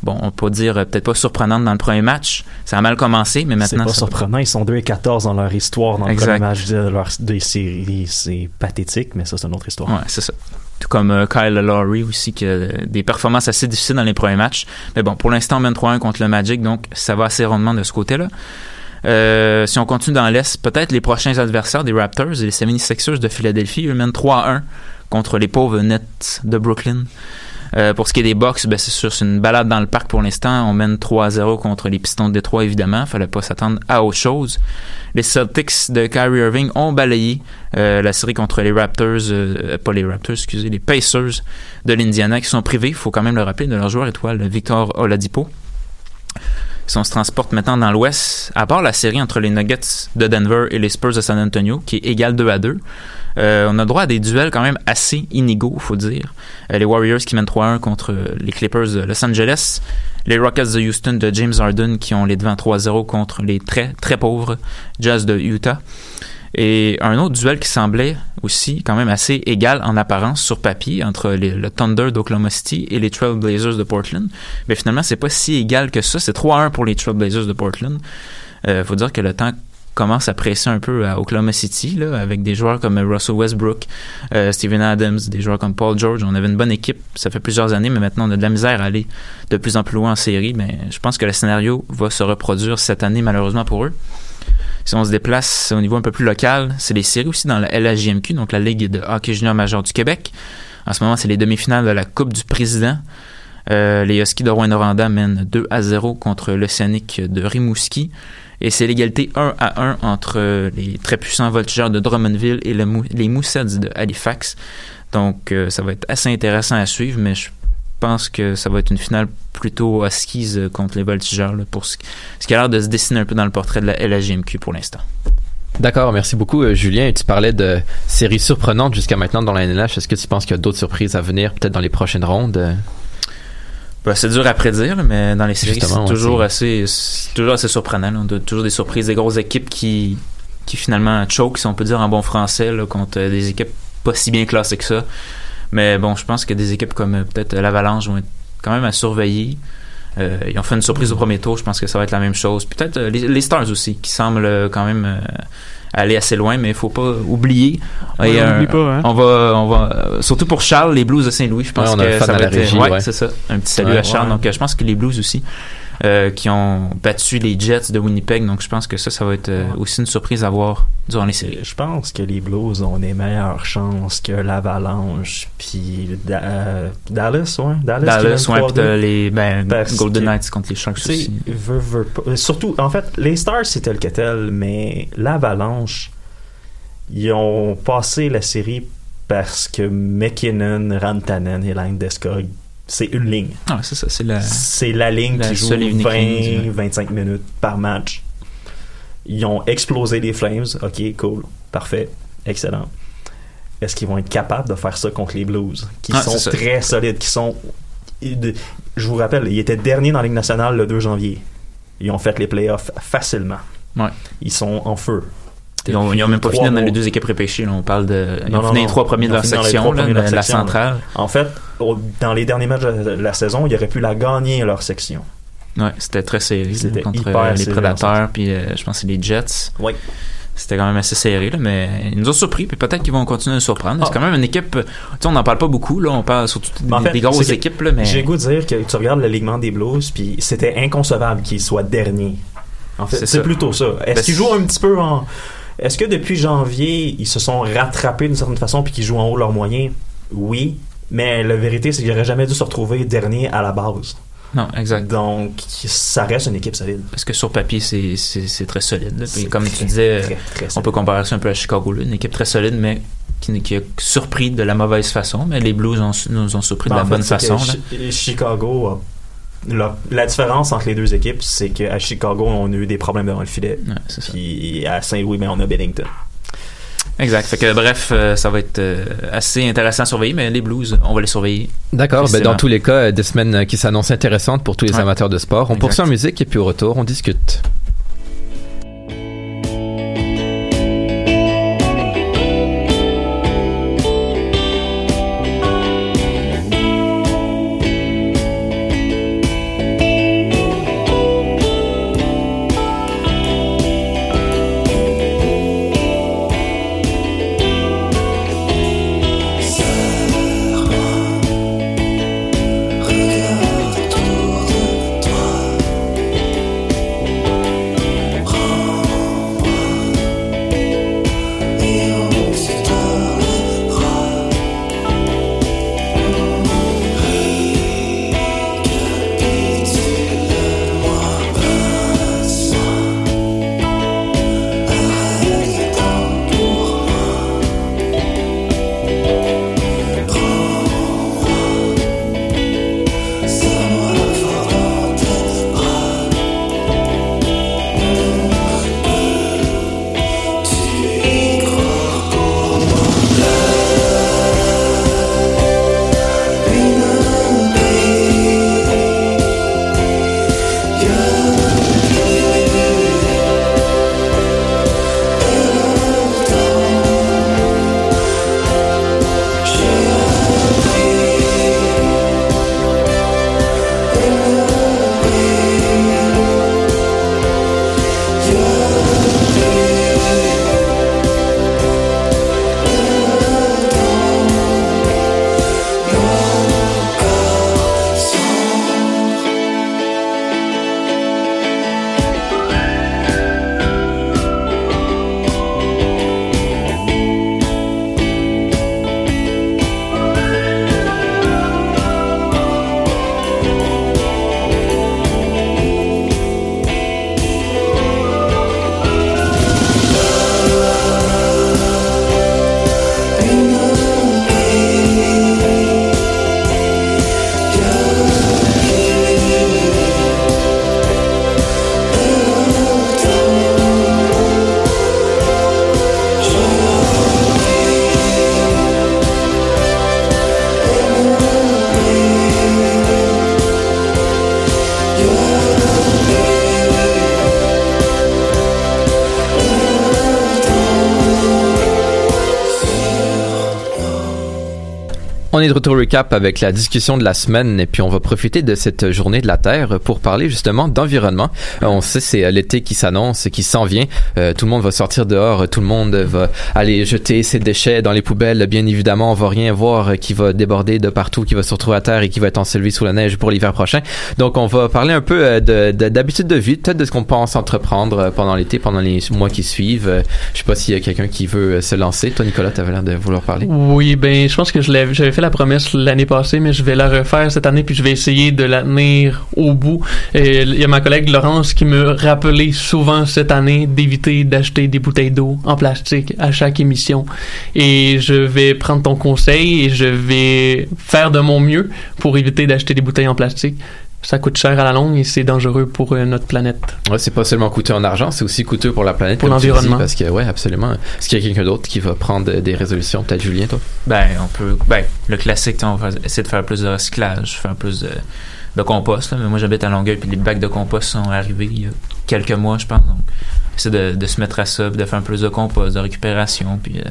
Speaker 11: Bon, on peut dire euh, peut-être pas surprenante dans le premier match. Ça a mal commencé, mais
Speaker 4: C'est
Speaker 11: maintenant.
Speaker 4: pas
Speaker 11: ça-
Speaker 4: surprenant, ils sont 2 et 14 dans leur histoire dans le premier match de leur des séries. C'est pathétique, mais ça, c'est une autre histoire.
Speaker 11: Ouais, c'est ça. Tout comme euh, Kyle Lowry aussi, qui a des performances assez difficiles dans les premiers matchs. Mais bon, pour l'instant, on mène 3-1 contre le Magic, donc ça va assez rondement de ce côté-là. Euh, si on continue dans l'Est, peut-être les prochains adversaires des Raptors et les 76ers de Philadelphie, eux mènent 3-1 contre les pauvres Nets de Brooklyn. Euh, pour ce qui est des Bucks, ben c'est sûr, une balade dans le parc pour l'instant. On mène 3-0 contre les Pistons de Détroit, évidemment. Fallait pas s'attendre à autre chose. Les Celtics de Kyrie Irving ont balayé euh, la série contre les Raptors, euh, pas les Raptors, excusez, les Pacers de l'Indiana qui sont privés, il faut quand même le rappeler, de leur joueur étoile, Victor Oladipo. Si on se transporte maintenant dans l'Ouest, à part la série entre les Nuggets de Denver et les Spurs de San Antonio, qui est égale 2 à 2, euh, on a droit à des duels quand même assez inégaux, faut dire. Euh, les Warriors qui mènent 3-1 contre euh, les Clippers de Los Angeles, les Rockets de Houston de James Harden qui ont les devants 3-0 contre les très très pauvres Jazz de Utah. Et un autre duel qui semblait aussi quand même assez égal en apparence sur papier entre le Thunder d'Oklahoma City et les Trail Blazers de Portland. Mais finalement, c'est pas si égal que ça. C'est 3-1 pour les Trail Blazers de Portland. Euh, faut dire que le temps commence à presser un peu à Oklahoma City, là, avec des joueurs comme Russell Westbrook, euh, Steven Adams, des joueurs comme Paul George. On avait une bonne équipe, ça fait plusieurs années, mais maintenant on a de la misère à aller de plus en plus loin en série. Mais je pense que le scénario va se reproduire cette année, malheureusement pour eux. Si on se déplace au niveau un peu plus local, c'est les séries aussi dans la LHJMQ, donc la Ligue de hockey junior majeur du Québec. En ce moment, c'est les demi-finales de la Coupe du Président. Euh, les Huskies de Rouen-Noranda mènent 2 à 0 contre l'Océanique de Rimouski. Et c'est l'égalité 1 à 1 entre les très puissants voltigeurs de Drummondville et les Moussets de Halifax. Donc, euh, ça va être assez intéressant à suivre, mais je pense que ça va être une finale plutôt Huskies euh, contre les voltigeurs, pour ce, qui a l'air de se dessiner un peu dans le portrait de la LHJMQ pour l'instant.
Speaker 3: D'accord, merci beaucoup euh, Julien. Tu parlais de séries surprenantes jusqu'à maintenant dans la NLH. Est-ce que tu penses qu'il y a d'autres surprises à venir, peut-être dans les prochaines rondes?
Speaker 11: Ben, c'est dur à prédire, là, mais dans les séries, c'est toujours assez, c'est toujours assez surprenant. là. On a toujours des surprises, des grosses équipes qui, qui finalement choke, si on peut dire en bon français, là, contre des équipes pas si bien classées que ça. Mais bon, je pense que des équipes comme euh, peut-être l'Avalanche vont être quand même à surveiller. Euh, ils ont fait une surprise au premier tour, je pense que ça va être la même chose. Peut-être euh, les, les Stars aussi, qui semblent euh, quand même euh, aller assez loin, mais il faut pas oublier.
Speaker 7: Ouais, on
Speaker 11: un-
Speaker 7: pas, hein.
Speaker 11: on va, on va, surtout pour Charles, les Blues de Saint-Louis, je pense
Speaker 3: Ouais, on a un
Speaker 11: que
Speaker 3: fan
Speaker 11: ça va être,
Speaker 3: régie,
Speaker 11: ouais, c'est ça. Un petit salut
Speaker 3: Ouais,
Speaker 11: à Charles.
Speaker 3: ouais.
Speaker 11: Donc, je pense que les Blues aussi, euh, qui ont battu les Jets de Winnipeg. Donc, je pense que ça, ça va être euh, aussi une surprise à voir durant les séries.
Speaker 4: Je pense que les Blues ont des meilleures chances que l'Avalanche, puis Da- euh, Dallas, ouais. Dallas,
Speaker 11: Dallas, ouais, puis t'as
Speaker 4: 3-2.
Speaker 11: les ben, Golden
Speaker 4: que-
Speaker 11: Knights contre les Sharks aussi.
Speaker 4: veut, veut pas- Surtout, en fait, les Stars, c'était le Kettle, mais l'Avalanche, ils ont passé la série parce que McKinnon, Rantanen et Landeskog, c'est une ligne.
Speaker 11: Ah, c'est ça, c'est la.
Speaker 4: C'est la ligne
Speaker 11: La
Speaker 4: qui joue
Speaker 11: seule et unique ligne,
Speaker 4: 20-25 minutes par match. Ils ont explosé les Flames. Ok, cool. Parfait. Excellent. Est-ce qu'ils vont être capables de faire ça contre les Blues, qui
Speaker 11: Ah,
Speaker 4: sont très solides, qui sont... Je vous rappelle, ils étaient derniers dans la Ligue nationale le 2 janvier. Ils ont fait les playoffs facilement.
Speaker 11: Ouais.
Speaker 4: Ils sont en feu.
Speaker 11: Ils ont, ils ont même pas fini dans les deux équipes repêchées. là. On parle de. Ils
Speaker 4: Non,
Speaker 11: ont
Speaker 4: non,
Speaker 11: fini les trois premiers de leur section, là,
Speaker 4: de leur
Speaker 11: la
Speaker 4: section,
Speaker 11: centrale.
Speaker 4: En fait, au- dans les derniers matchs de la saison, ils auraient pu la gagner, leur section.
Speaker 11: Ouais, c'était très serré
Speaker 4: C'était
Speaker 11: contre
Speaker 4: hyper
Speaker 11: euh, les Prédateurs, puis euh, je pense que c'est les Jets.
Speaker 4: Oui.
Speaker 11: C'était quand même assez serré, là, mais ils nous ont surpris, puis peut-être qu'ils vont continuer à nous surprendre.
Speaker 4: Ah.
Speaker 11: C'est quand même une équipe, euh, tu sais, on n'en parle pas beaucoup, là, on parle surtout des,
Speaker 4: Mais en fait,
Speaker 11: des grosses équipes, là, mais.
Speaker 4: J'ai goût de dire que tu regardes l'alignement des Blues, puis c'était inconcevable qu'ils soient derniers. En fait,
Speaker 11: C'est
Speaker 4: plutôt ça. Est-ce
Speaker 11: Ben,
Speaker 4: qu'ils jouent un petit peu en. Est-ce que depuis janvier, ils se sont rattrapés d'une certaine façon puis qu'ils jouent en haut leurs moyens? Oui. Mais la vérité, c'est qu'ils n'auraient jamais dû se retrouver dernier à la base.
Speaker 11: Non, exact.
Speaker 4: Donc, ça reste une équipe solide.
Speaker 11: Parce que sur papier, c'est, très solide. Puis comme
Speaker 4: très,
Speaker 11: tu disais,
Speaker 4: très, très
Speaker 11: on peut comparer ça un peu à Chicago, là, une équipe très solide, mais qui, qui a surpris de la mauvaise façon. Mais les Blues ont, nous ont surpris de
Speaker 4: Ben,
Speaker 11: la
Speaker 4: fait,
Speaker 11: bonne façon. là.
Speaker 4: Chicago a- La, la différence entre les deux équipes, c'est qu'à Chicago, on a eu des problèmes devant le filet. Puis à Saint-Louis, ben, on a Bennington.
Speaker 11: Exact. Fait que bref, euh, ça va être euh, assez intéressant à surveiller, mais les Blues, on va les surveiller.
Speaker 3: D'accord, ben, dans tous les cas, euh, des semaines qui s'annoncent intéressantes pour tous les
Speaker 11: Ouais.
Speaker 3: amateurs de sport. On
Speaker 11: Exact.
Speaker 3: poursuit en musique et puis au retour, on discute.
Speaker 8: De
Speaker 3: retour recap avec la discussion de la semaine et puis on va profiter de cette journée de la Terre pour parler justement d'environnement. Euh, on sait c'est euh, l'été qui s'annonce, qui s'en vient. Euh, tout le monde va sortir dehors, tout le monde va aller jeter ses déchets dans les poubelles. Bien évidemment, on va rien voir qui va déborder de partout, qui va se retrouver à terre et qui va être enseveli sous la neige pour l'hiver prochain. Donc on va parler un peu euh, de de- d'habitude de, vie, peut-être de ce qu'on pense entreprendre euh, pendant l'été, pendant les mois qui suivent. Euh, Je sais pas s'il y a quelqu'un qui veut euh, se lancer. Toi Nicolas, tu avais l'air de vouloir parler.
Speaker 7: Oui, ben, je pense que je l'avais- fait la l'année passée, mais je vais la refaire cette année, puis je vais essayer de la tenir au bout. Il y a ma collègue Laurence qui me rappelait souvent cette année d'éviter d'acheter des bouteilles d'eau en plastique à chaque émission. Et je vais prendre ton conseil et je vais faire de mon mieux pour éviter d'acheter des bouteilles en plastique. Ça coûte cher à la longue et c'est dangereux pour euh, notre planète.
Speaker 3: Ouais, c'est pas seulement coûteux en argent, c'est aussi coûteux pour la planète,
Speaker 7: Pour l'environnement.
Speaker 3: Parce que, ouais, absolument. Est-ce qu'il y a quelqu'un d'autre qui va prendre euh, des résolutions Peut-être Julien, toi?
Speaker 11: Ben, on peut. Ben, le classique, on va essayer de faire plus de recyclage, faire plus de, de compost. là. Mais moi, j'habite à Longueuil, puis les bacs de compost sont arrivés il y a quelques mois, je pense. Donc, essayer de, de se mettre à ça, puis de faire plus de compost, de récupération, puis euh,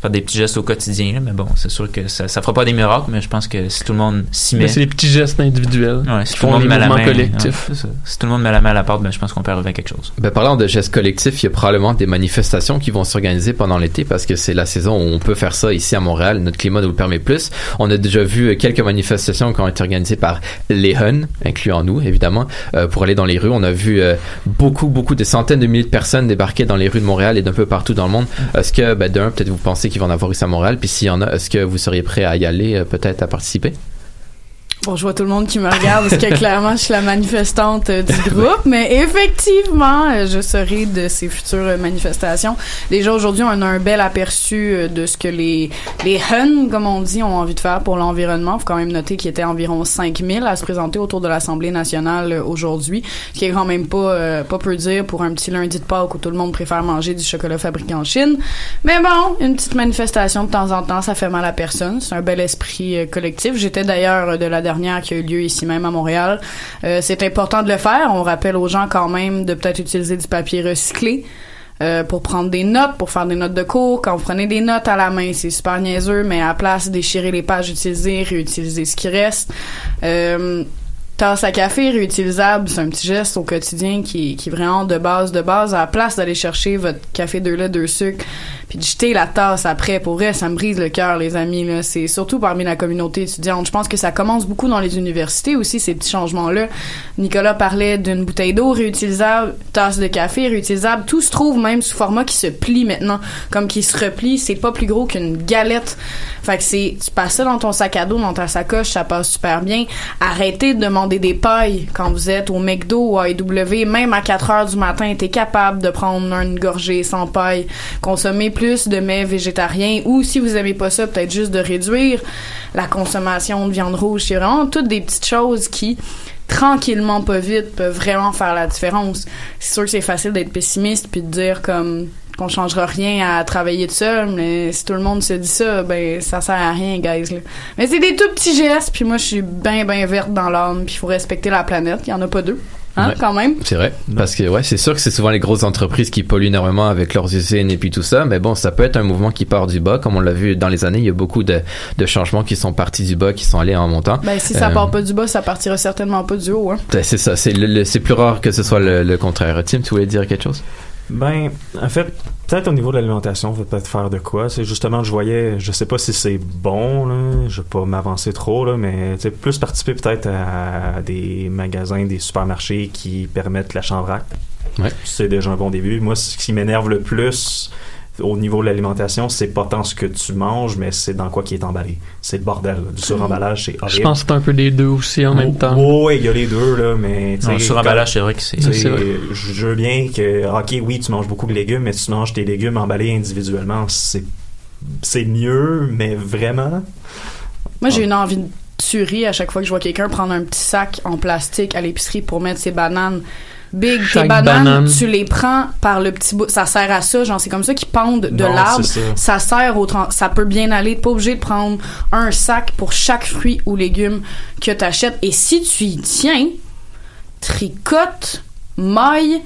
Speaker 11: faire des petits gestes au quotidien. là. Mais bon, c'est sûr que ça, ça fera pas des miracles, mais je pense que si tout le monde s'y met.
Speaker 7: Mais c'est des petits gestes individuels
Speaker 11: Ouais, si
Speaker 7: qui
Speaker 11: tout le monde
Speaker 7: les
Speaker 11: met la
Speaker 7: mouvements
Speaker 11: main,
Speaker 7: collectifs.
Speaker 11: ouais. Si tout le monde met la main à la porte, ben, je pense qu'on peut arriver à quelque chose.
Speaker 3: Ben, parlant de gestes collectifs, il y a probablement des manifestations qui vont s'organiser pendant l'été parce que c'est la saison où on peut faire ça ici à Montréal. Notre climat nous le permet plus. On a déjà vu quelques manifestations qui ont été organisées par les Hun, incluant nous, évidemment, euh, pour aller dans les rues. On a vu euh, beaucoup, beaucoup, des centaines de milliers de personnes débarquer dans les rues de Montréal et d'un peu partout dans le monde. Est-ce que, ben, d'un, peut-être vous pensez qu'il va en avoir ici à Montréal, puis s'il y en a, est-ce que vous seriez prêt à y aller, euh, peut-être à participer?
Speaker 9: Bon, je vois tout le monde qui me regarde parce que clairement, je suis la manifestante euh, du groupe, mais effectivement, euh, je serai de ces futures euh, manifestations. Déjà aujourd'hui, on a un bel aperçu de ce que les les Hun, comme on dit, ont envie de faire pour l'environnement. Faut quand même noter qu'il y était environ 5000 à se présenter autour de l'Assemblée nationale aujourd'hui, ce qui est quand même pas pas peu dire pour un petit lundi de Pâques où tout le monde préfère manger du chocolat fabriqué en Chine. Mais bon, une petite manifestation de temps en temps, ça fait mal à personne. C'est un bel esprit collectif. J'étais d'ailleurs de la qui a eu lieu ici même à Montréal. Euh, c'est important de le faire. On rappelle aux gens quand même de peut-être utiliser du papier recyclé. euh, pour prendre des notes, pour faire des notes de cours. Quand vous prenez des notes à la main, c'est super niaiseux, mais à la place, déchirer les pages utilisées, réutiliser ce qui reste. Euh, tasse à café réutilisable, c'est un petit geste au quotidien qui, qui est vraiment de base de base. À la place d'aller chercher votre café deux lait, deux sucres, puis jeter la tasse après, pour vrai, ça me brise le cœur, les amis. Là. C'est surtout parmi la communauté étudiante. Je pense que ça commence beaucoup dans les universités aussi, ces petits changements-là. Nicolas parlait d'une bouteille d'eau réutilisable, tasse de café réutilisable. Tout se trouve même sous format qui se plie maintenant, comme qui se replie. C'est pas plus gros qu'une galette. Fait que c'est, tu passes ça dans ton sac à dos, dans ta sacoche, ça passe super bien. Arrêtez de demander des pailles quand vous êtes au McDo ou à AEW. Même à 4 heures du matin, t'es capable de prendre une gorgée sans paille. Consommer plus de mets végétariens ou si vous aimez pas ça, peut-être juste de réduire la consommation de viande rouge. C'est vraiment toutes des petites choses qui tranquillement pas vite peuvent vraiment faire la différence. C'est sûr que c'est facile d'être pessimiste puis de dire comme qu'on changera rien à travailler de seul, mais si tout le monde se dit ça, ben ça sert à rien, guys. Là. Mais c'est des tout petits gestes, puis moi je suis bien bien verte dans l'âme, puis il faut respecter la planète, il y en a pas deux. Hein,
Speaker 3: Ouais.
Speaker 9: quand même.
Speaker 3: C'est vrai. Parce que, ouais, c'est sûr que c'est souvent les grosses entreprises qui polluent énormément avec leurs usines et puis tout ça. Mais bon, ça peut être un mouvement qui part du bas. Comme on l'a vu dans les années, il y a beaucoup de, de changements qui sont partis du bas, qui sont allés en montant.
Speaker 9: Ben si ça
Speaker 3: Euh,
Speaker 9: part pas du bas, ça partira certainement pas du haut. Hein.
Speaker 3: ben, C'est ça. C'est plus rare que ce soit le, le contraire. Tim, tu voulais dire quelque chose?
Speaker 4: Ben, en fait, peut-être au niveau de l'alimentation, on va peut-être faire de quoi. C'est justement, je voyais, je sais pas si c'est bon, là, je vais pas m'avancer trop, là, mais plus participer peut-être à des magasins, des supermarchés qui permettent l'achat en vrac.
Speaker 3: Ouais.
Speaker 4: C'est déjà un bon début. Moi, ce qui m'énerve le plus au niveau de l'alimentation, c'est pas tant ce que tu manges, mais c'est dans quoi qui est emballé. C'est le bordel. là. Du suremballage, c'est horrible.
Speaker 7: Je pense que c'est un peu des deux aussi en même temps.
Speaker 4: Oh, ouais, il y a les deux, là, mais...
Speaker 11: Non, le suremballage, c'est vrai que c'est-
Speaker 4: je veux bien que, ok, oui, tu manges beaucoup de légumes, mais tu manges tes légumes emballés individuellement, c'est c'est mieux, mais vraiment...
Speaker 9: Moi, j'ai une envie de tuerie à chaque fois que je vois quelqu'un prendre un petit sac en plastique à l'épicerie pour mettre ses bananes. Big, tes bananes,
Speaker 7: banane.
Speaker 9: tu les prends par le petit bout. Ça sert à ça, genre c'est comme ça qu'ils pendent de
Speaker 4: Non,
Speaker 9: l'arbre. Ça
Speaker 4: ça.
Speaker 9: sert au ça peut bien aller. T'es pas obligé de prendre un sac pour chaque fruit ou légume que t'achètes. Et si tu y tiens, tricote, maille,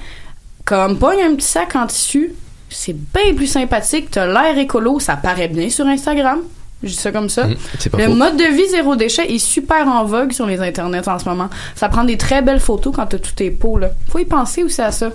Speaker 9: comme pas un petit sac en tissu, c'est bien plus sympathique. T'as l'air écolo, ça paraît bien sur Instagram. Je dis ça comme ça.
Speaker 3: Pas
Speaker 9: le
Speaker 3: faux.
Speaker 9: mode de vie zéro déchet est super en vogue sur les internets en ce moment. Ça prend des très belles photos quand t'as tous tes pots, là. Faut y penser aussi à ça.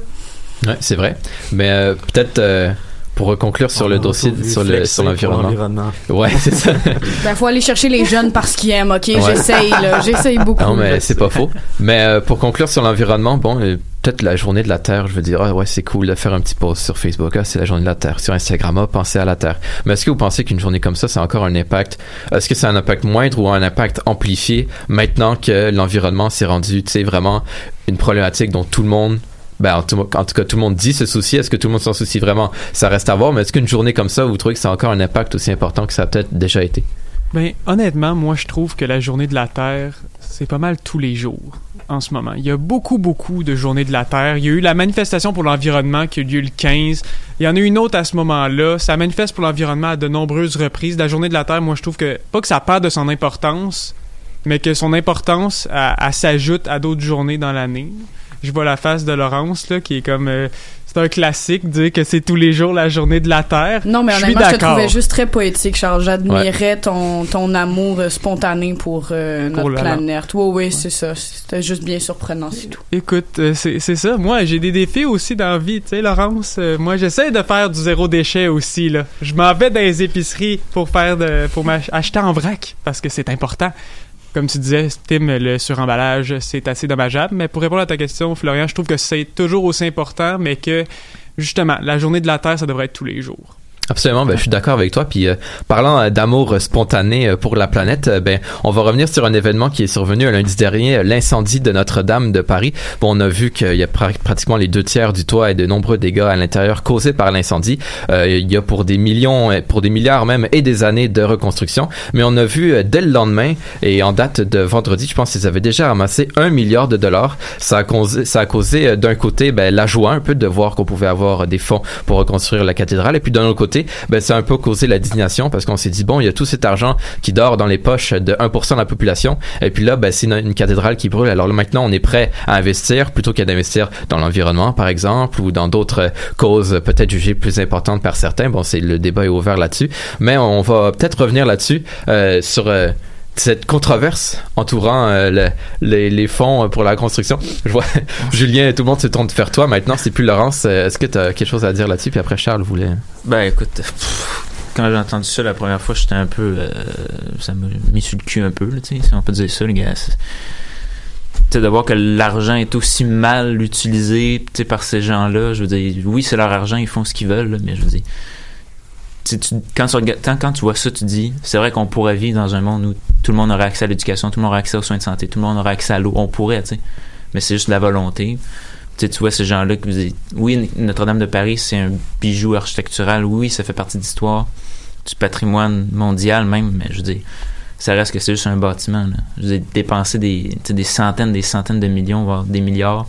Speaker 3: Ouais, c'est vrai. Mais euh, peut-être euh, pour conclure sur
Speaker 4: On
Speaker 3: le dossier sur le sur l'environnement. Ouais, c'est ça.
Speaker 9: Ben, faut aller chercher les jeunes parce qu'ils aiment, ok?
Speaker 3: Ouais.
Speaker 9: J'essaye, là. J'essaye beaucoup.
Speaker 3: Non, mais c'est pas faux. Mais euh, pour conclure sur l'environnement, bon, euh, peut-être la journée de la Terre, je veux dire, ah ouais, c'est cool de faire un petit post sur Facebook, ah, c'est la journée de la Terre. Sur Instagram, ah, pensez à la Terre. Mais est-ce que vous pensez qu'une journée comme ça, c'est encore un impact, est-ce que c'est un impact moindre ou un impact amplifié maintenant que l'environnement s'est rendu, tu sais, vraiment une problématique dont tout le monde ben, en tout, cas, tout le monde dit se soucier. Est-ce que tout le monde s'en soucie vraiment? Ça reste à voir, mais est-ce qu'une journée comme ça, vous trouvez que c'est encore un impact aussi important que ça a peut-être déjà été?
Speaker 12: Ben, honnêtement, moi, je trouve que la journée de la Terre, c'est pas mal tous les jours en ce moment. Il y a beaucoup, beaucoup de journées de la Terre. Il y a eu la manifestation pour l'environnement qui a eu lieu le 15. Il y en a une autre à ce moment-là. Ça manifeste pour l'environnement à de nombreuses reprises. La journée de la Terre, moi, je trouve que, pas que ça perd de son importance, mais que son importance, s'ajoute à d'autres journées dans l'année. Je vois la face de Laurence, là, qui est comme... euh, c'est un classique, dire que c'est tous les jours la journée de la Terre.
Speaker 9: Non, mais
Speaker 12: je suis
Speaker 9: honnêtement, je te
Speaker 12: d'accord.
Speaker 9: trouvais juste très poétique, Charles. J'admirais ton, ton amour euh, spontané pour euh, notre
Speaker 12: la-
Speaker 9: planète. Oui, oui, c'est ça. C'était juste bien surprenant, c'est tout.
Speaker 12: Écoute, euh, c'est c'est ça. Moi, j'ai des défis aussi dans la vie, tu sais, Laurence. Euh, moi, j'essaie de faire du zéro déchet aussi, là. Je m'en vais dans les épiceries pour faire de, pour m'acheter en vrac parce que c'est important. Comme tu disais, Tim, le suremballage, c'est assez dommageable. Mais pour répondre à ta question, Florian, je trouve que c'est toujours aussi important, mais que, justement, la journée de la Terre, ça devrait être tous les jours.
Speaker 3: Absolument, ben, je suis d'accord avec toi. Puis euh, parlant euh, d'amour euh, spontané euh, pour la planète, ben on va revenir sur un événement qui est survenu un lundi dernier, l'incendie de Notre-Dame de Paris. Bon, on a vu qu'il y a pra- pratiquement les deux tiers du toit et de nombreux dégâts à l'intérieur causés par l'incendie. Euh, il y a pour des millions, pour des milliards même et des années de reconstruction. Mais on a vu dès le lendemain et en date de vendredi, je pense qu'ils avaient déjà ramassé un milliard de dollars. Ça a causé, ça a causé d'un côté ben, la joie un peu de voir qu'on pouvait avoir des fonds pour reconstruire la cathédrale et puis d'un autre côté ben, ça un peu causé la dignation parce qu'on s'est dit, bon, il y a tout cet argent qui dort dans les poches de 1% de la population. Et puis là, ben, c'est une, cathédrale qui brûle. Alors là, maintenant, on est prêt à investir plutôt qu'à d'investir dans l'environnement, par exemple, ou dans d'autres causes peut-être jugées plus importantes par certains. Bon, c'est le débat est ouvert là-dessus. Mais on va peut-être revenir là-dessus euh, sur... euh, cette controverse entourant euh, le- les, fonds pour la construction. Je vois Julien, tout le monde se tourne vers toi. Maintenant, c'est plus Laurence. Euh, Est-ce que tu as quelque chose à dire là-dessus? Puis après, Charles voulait...
Speaker 11: Ben écoute, quand j'ai entendu ça la première fois, j'étais un peu. euh, ça m'a mis sur le cul un peu, là, si on peut dire ça, les gars. C'est- Tu sais, de voir que l'argent est aussi mal utilisé tu sais, par ces gens-là, je veux dire, oui, c'est leur argent, ils font ce qu'ils veulent, mais je veux dire. quand, tu quand tu vois ça, tu dis, c'est vrai qu'on pourrait vivre dans un monde où tout le monde aurait accès à l'éducation, tout le monde aurait accès aux soins de santé, tout le monde aurait accès à l'eau. On pourrait, tu sais. Mais c'est juste la volonté. Tu sais, tu vois ces gens-là qui disent, oui, Notre-Dame de Paris, c'est un bijou architectural. Oui, ça fait partie de l'histoire, du patrimoine mondial même, mais je veux dire, ça reste que c'est juste un bâtiment. Je veux dépenser des centaines, des centaines de millions, voire des milliards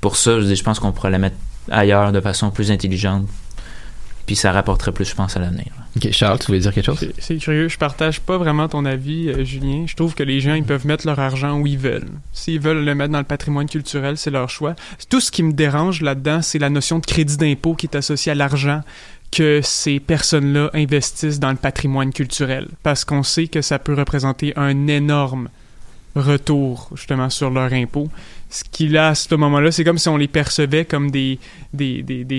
Speaker 11: pour ça, je, veux dire, je pense qu'on pourrait la mettre ailleurs de façon plus intelligente. Puis ça rapporterait plus, je pense, à l'avenir.
Speaker 3: Ok, Charles, tu voulais dire quelque chose?
Speaker 12: C'est- curieux, je partage pas vraiment ton avis, euh, Julien. Je trouve que les gens, ils peuvent mettre leur argent où ils veulent. S'ils veulent le mettre dans le patrimoine culturel, c'est leur choix. Tout ce qui me dérange là-dedans, c'est la notion de crédit d'impôt qui est associée à l'argent que ces personnes-là investissent dans le patrimoine culturel. Parce qu'on sait que ça peut représenter un énorme retour, justement, sur leur impôt. Ce qu'il a à ce moment-là, c'est comme si on les percevait comme des,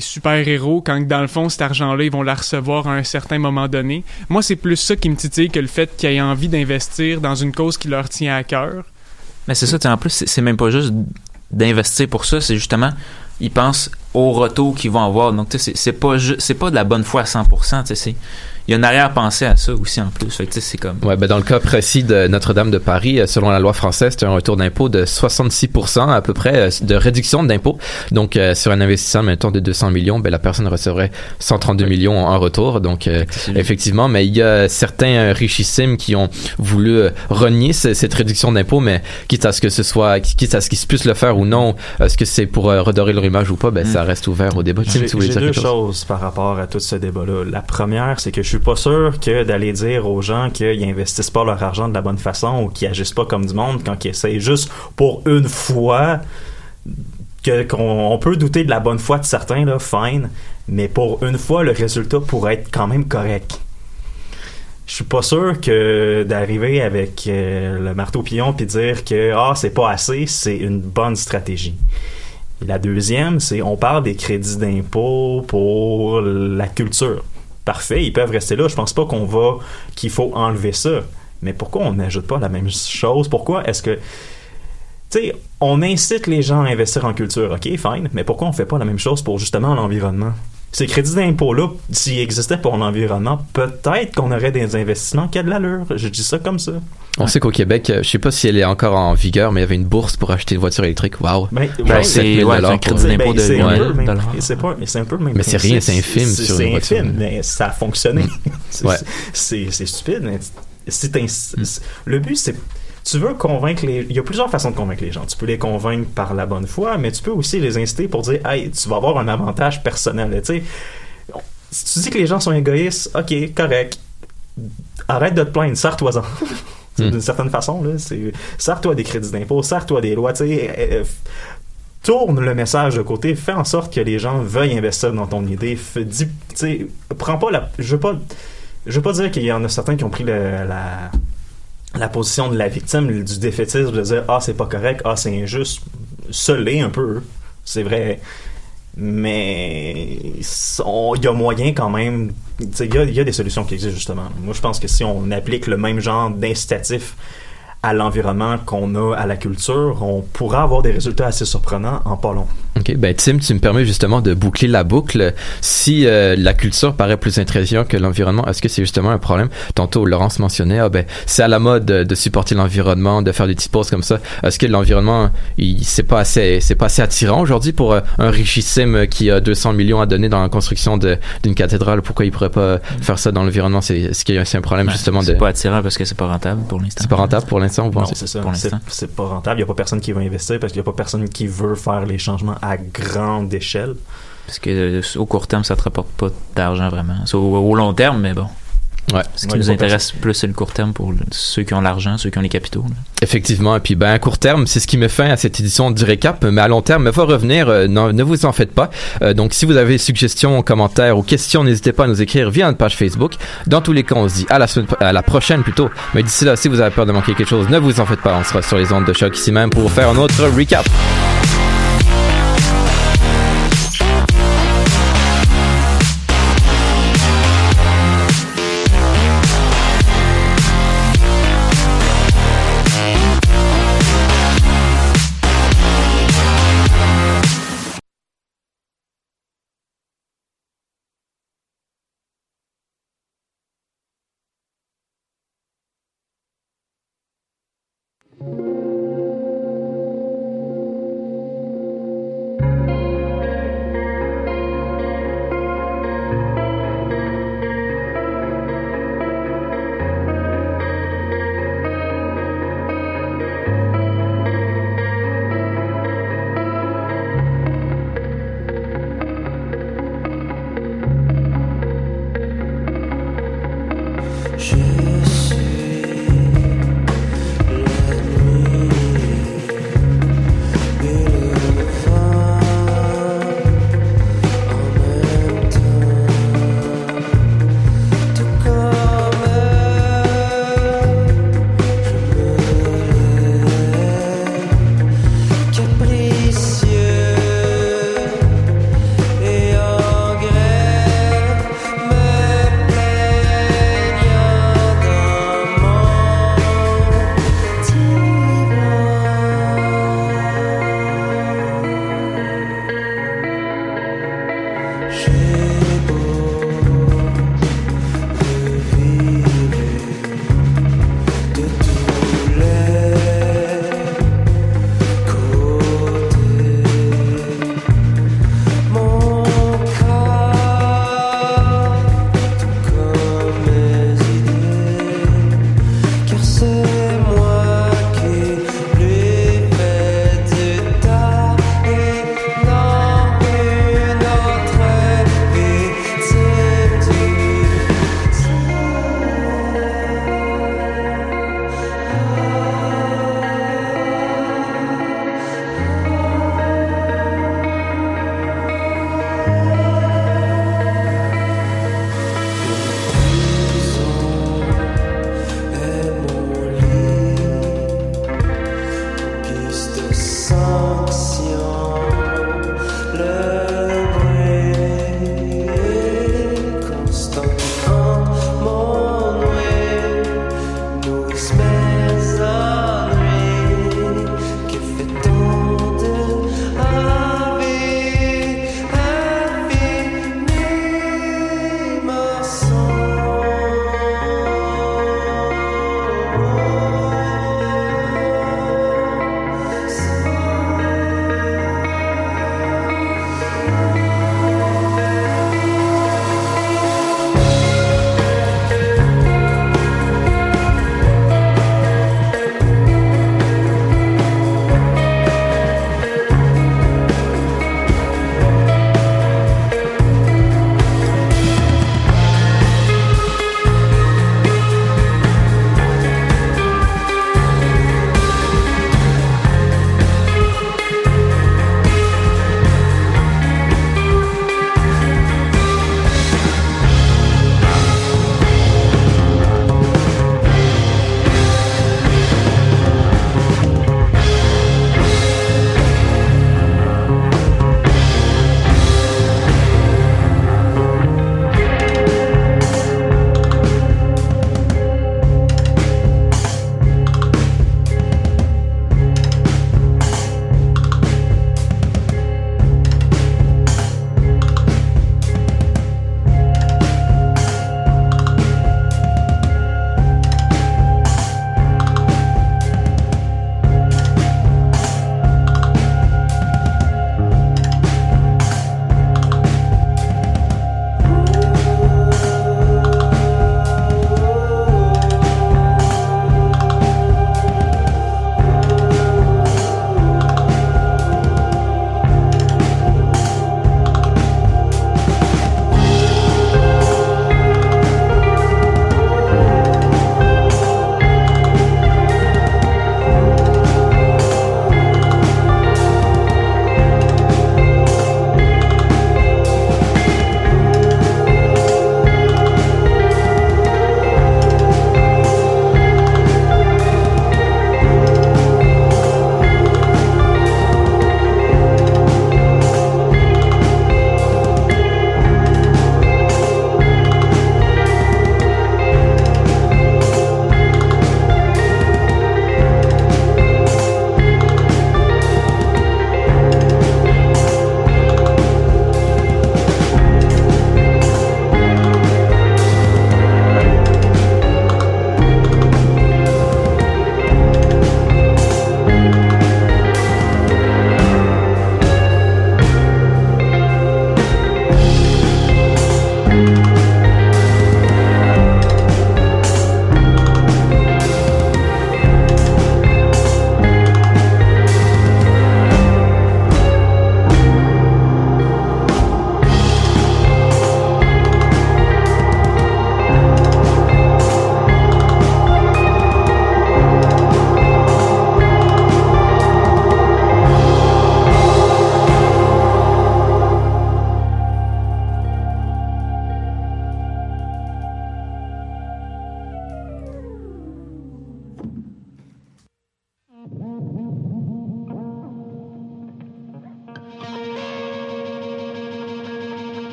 Speaker 12: super-héros, quand dans le fond, cet argent-là, ils vont la recevoir à un certain moment donné. Moi, c'est plus ça qui me titille que le fait qu'ils aient envie d'investir dans une cause qui leur tient à cœur.
Speaker 11: Mais c'est ça, en plus, c'est- même pas juste d'investir pour ça, c'est justement, ils pensent au retour qu'ils vont avoir. Donc, tu sais, c'est- pas, c'est pas de la bonne foi à 100%, tu sais, il y a une arrière-pensée à ça aussi en plus. Fait que, tu sais, c'est comme.
Speaker 3: Ouais, ben dans le cas précis de Notre-Dame de Paris, euh, selon la loi française, c'est un retour d'impôt de 66% à peu près euh, de réduction d'impôt. Donc, euh, sur un investissement, mettons, de 200 millions, ben la personne recevrait 132 millions en retour. Donc, euh, effectivement, mais il y a certains euh, richissimes qui ont voulu euh, renier ce- cette réduction d'impôt, mais quitte à ce que ce soit, quitte à ce qu'ils puissent le faire ou non, est-ce que c'est pour euh, redorer leur image ou pas, ben ça reste ouvert au débat.
Speaker 4: J'ai j'ai
Speaker 3: dire
Speaker 4: deux choses par rapport à tout ce débat-là. La première, c'est que je suis pas sûr que d'aller dire aux gens qu'ils investissent pas leur argent de la bonne façon ou qu'ils agissent pas comme du monde quand ils essayent juste pour une fois que qu'on on peut douter de la bonne foi de certains fine, mais pour une fois le résultat pourrait être quand même correct. je suis pas sûr que d'arriver avec euh, le marteau pilon puis dire que ah c'est pas assez, c'est une bonne stratégie. La deuxième, c'est on parle des crédits d'impôt pour la culture. Parfait, ils peuvent rester là. Je pense pas qu'on va qu'il faut enlever ça. Mais pourquoi on n'ajoute pas la même chose? Pourquoi est-ce que tu sais, on incite les gens à investir en culture, ok, fine, mais pourquoi on fait pas la même chose pour justement l'environnement? Ces crédits d'impôt-là, s'ils existaient pour l'environnement, peut-être qu'on aurait des investissements qui a de l'allure. Je dis ça comme ça.
Speaker 3: On sait qu'au Québec, euh, je sais pas si elle est encore en vigueur, mais il y avait une bourse pour acheter une voiture électrique. Waouh!
Speaker 4: Ben,
Speaker 3: Genre
Speaker 4: ouais,
Speaker 3: 7000
Speaker 11: ouais,
Speaker 3: dollars
Speaker 11: c'est un crédit d'impôt de
Speaker 4: c'est un, peu même- pas- mais c'est un peu le même
Speaker 3: Mais c'est rien, c'est infime
Speaker 4: C'est-
Speaker 3: sur
Speaker 4: c'est
Speaker 3: une voiture.
Speaker 4: infime, mais ça a fonctionné. C'est-
Speaker 3: Ouais.
Speaker 4: stupide. mais c'est un- c'est- Le but, c'est tu veux convaincre les. Il y a plusieurs façons de convaincre les gens. Tu peux les convaincre par la bonne foi, mais tu peux aussi les inciter pour dire Hey, tu vas avoir un avantage personnel. Tu sais, si tu dis que les gens sont égoïstes, ok, correct. Arrête de te plaindre, sers-toi-en.
Speaker 3: Hmm.
Speaker 4: D'une certaine façon, là, c'est sers-toi des crédits d'impôt, sers-toi des lois, tu sais. euh, tourne le message de côté, fais en sorte que les gens veuillent investir dans ton idée. Fais- dis- tu sais, prends pas la. Je veux pas. Je veux pas dire qu'il y en a certains qui ont pris le- la la position de la victime, du défaitisme, de dire ah c'est pas correct, ah c'est injuste, se l'est un peu, c'est vrai, mais il y a moyen quand même, il y y a des solutions qui existent justement. Moi je pense que si on applique le même genre d'incitatif à l'environnement qu'on a à la culture, on pourra avoir des résultats assez surprenants en pas long.
Speaker 3: Ok, ben Tim, tu me permets justement de boucler la boucle. Si euh, la culture paraît plus intelligente que l'environnement, est-ce que c'est justement un problème? Tantôt, Laurence mentionnait, ah ben c'est à la mode de, de supporter l'environnement, de faire des petites pauses comme ça. Est-ce que l'environnement, il c'est pas assez, c'est pas assez attirant aujourd'hui pour euh, un richissime qui a 200 millions à donner dans la construction de- d'une cathédrale? Pourquoi il pourrait pas faire ça dans l'environnement? C'est est-ce qu'il y a c'est un problème
Speaker 11: Ouais,
Speaker 3: justement de
Speaker 11: C'est pas attirant parce que c'est pas rentable pour l'instant.
Speaker 3: c'est pas rentable pour l'instant vous
Speaker 4: Non,
Speaker 3: pensez
Speaker 4: c'est ça. C'est pas rentable. Il n'y a pas personne qui va investir parce qu'il n'y a pas personne qui veut faire les changements à grande échelle.
Speaker 11: Parce que euh, au court terme, ça te rapporte pas d'argent vraiment. Au long terme, mais bon.
Speaker 3: Ouais.
Speaker 11: Ce qui
Speaker 4: Ouais,
Speaker 11: nous intéresse plus, c'est le court terme pour le- ceux qui ont l'argent, ceux qui ont les capitaux. là.
Speaker 3: Effectivement, et puis ben à court terme, c'est ce qui met fin à cette édition du récap, mais à long terme, il va revenir, euh, non, ne vous en faites pas. Euh, donc si vous avez des suggestions, commentaires ou questions, n'hésitez pas à nous écrire via notre page Facebook. Dans tous les cas, on se dit à la, semaine, à la prochaine plutôt. Mais d'ici là, si vous avez peur de manquer quelque chose, ne vous en faites pas, on sera sur les ondes de choc ici même pour vous faire un autre recap.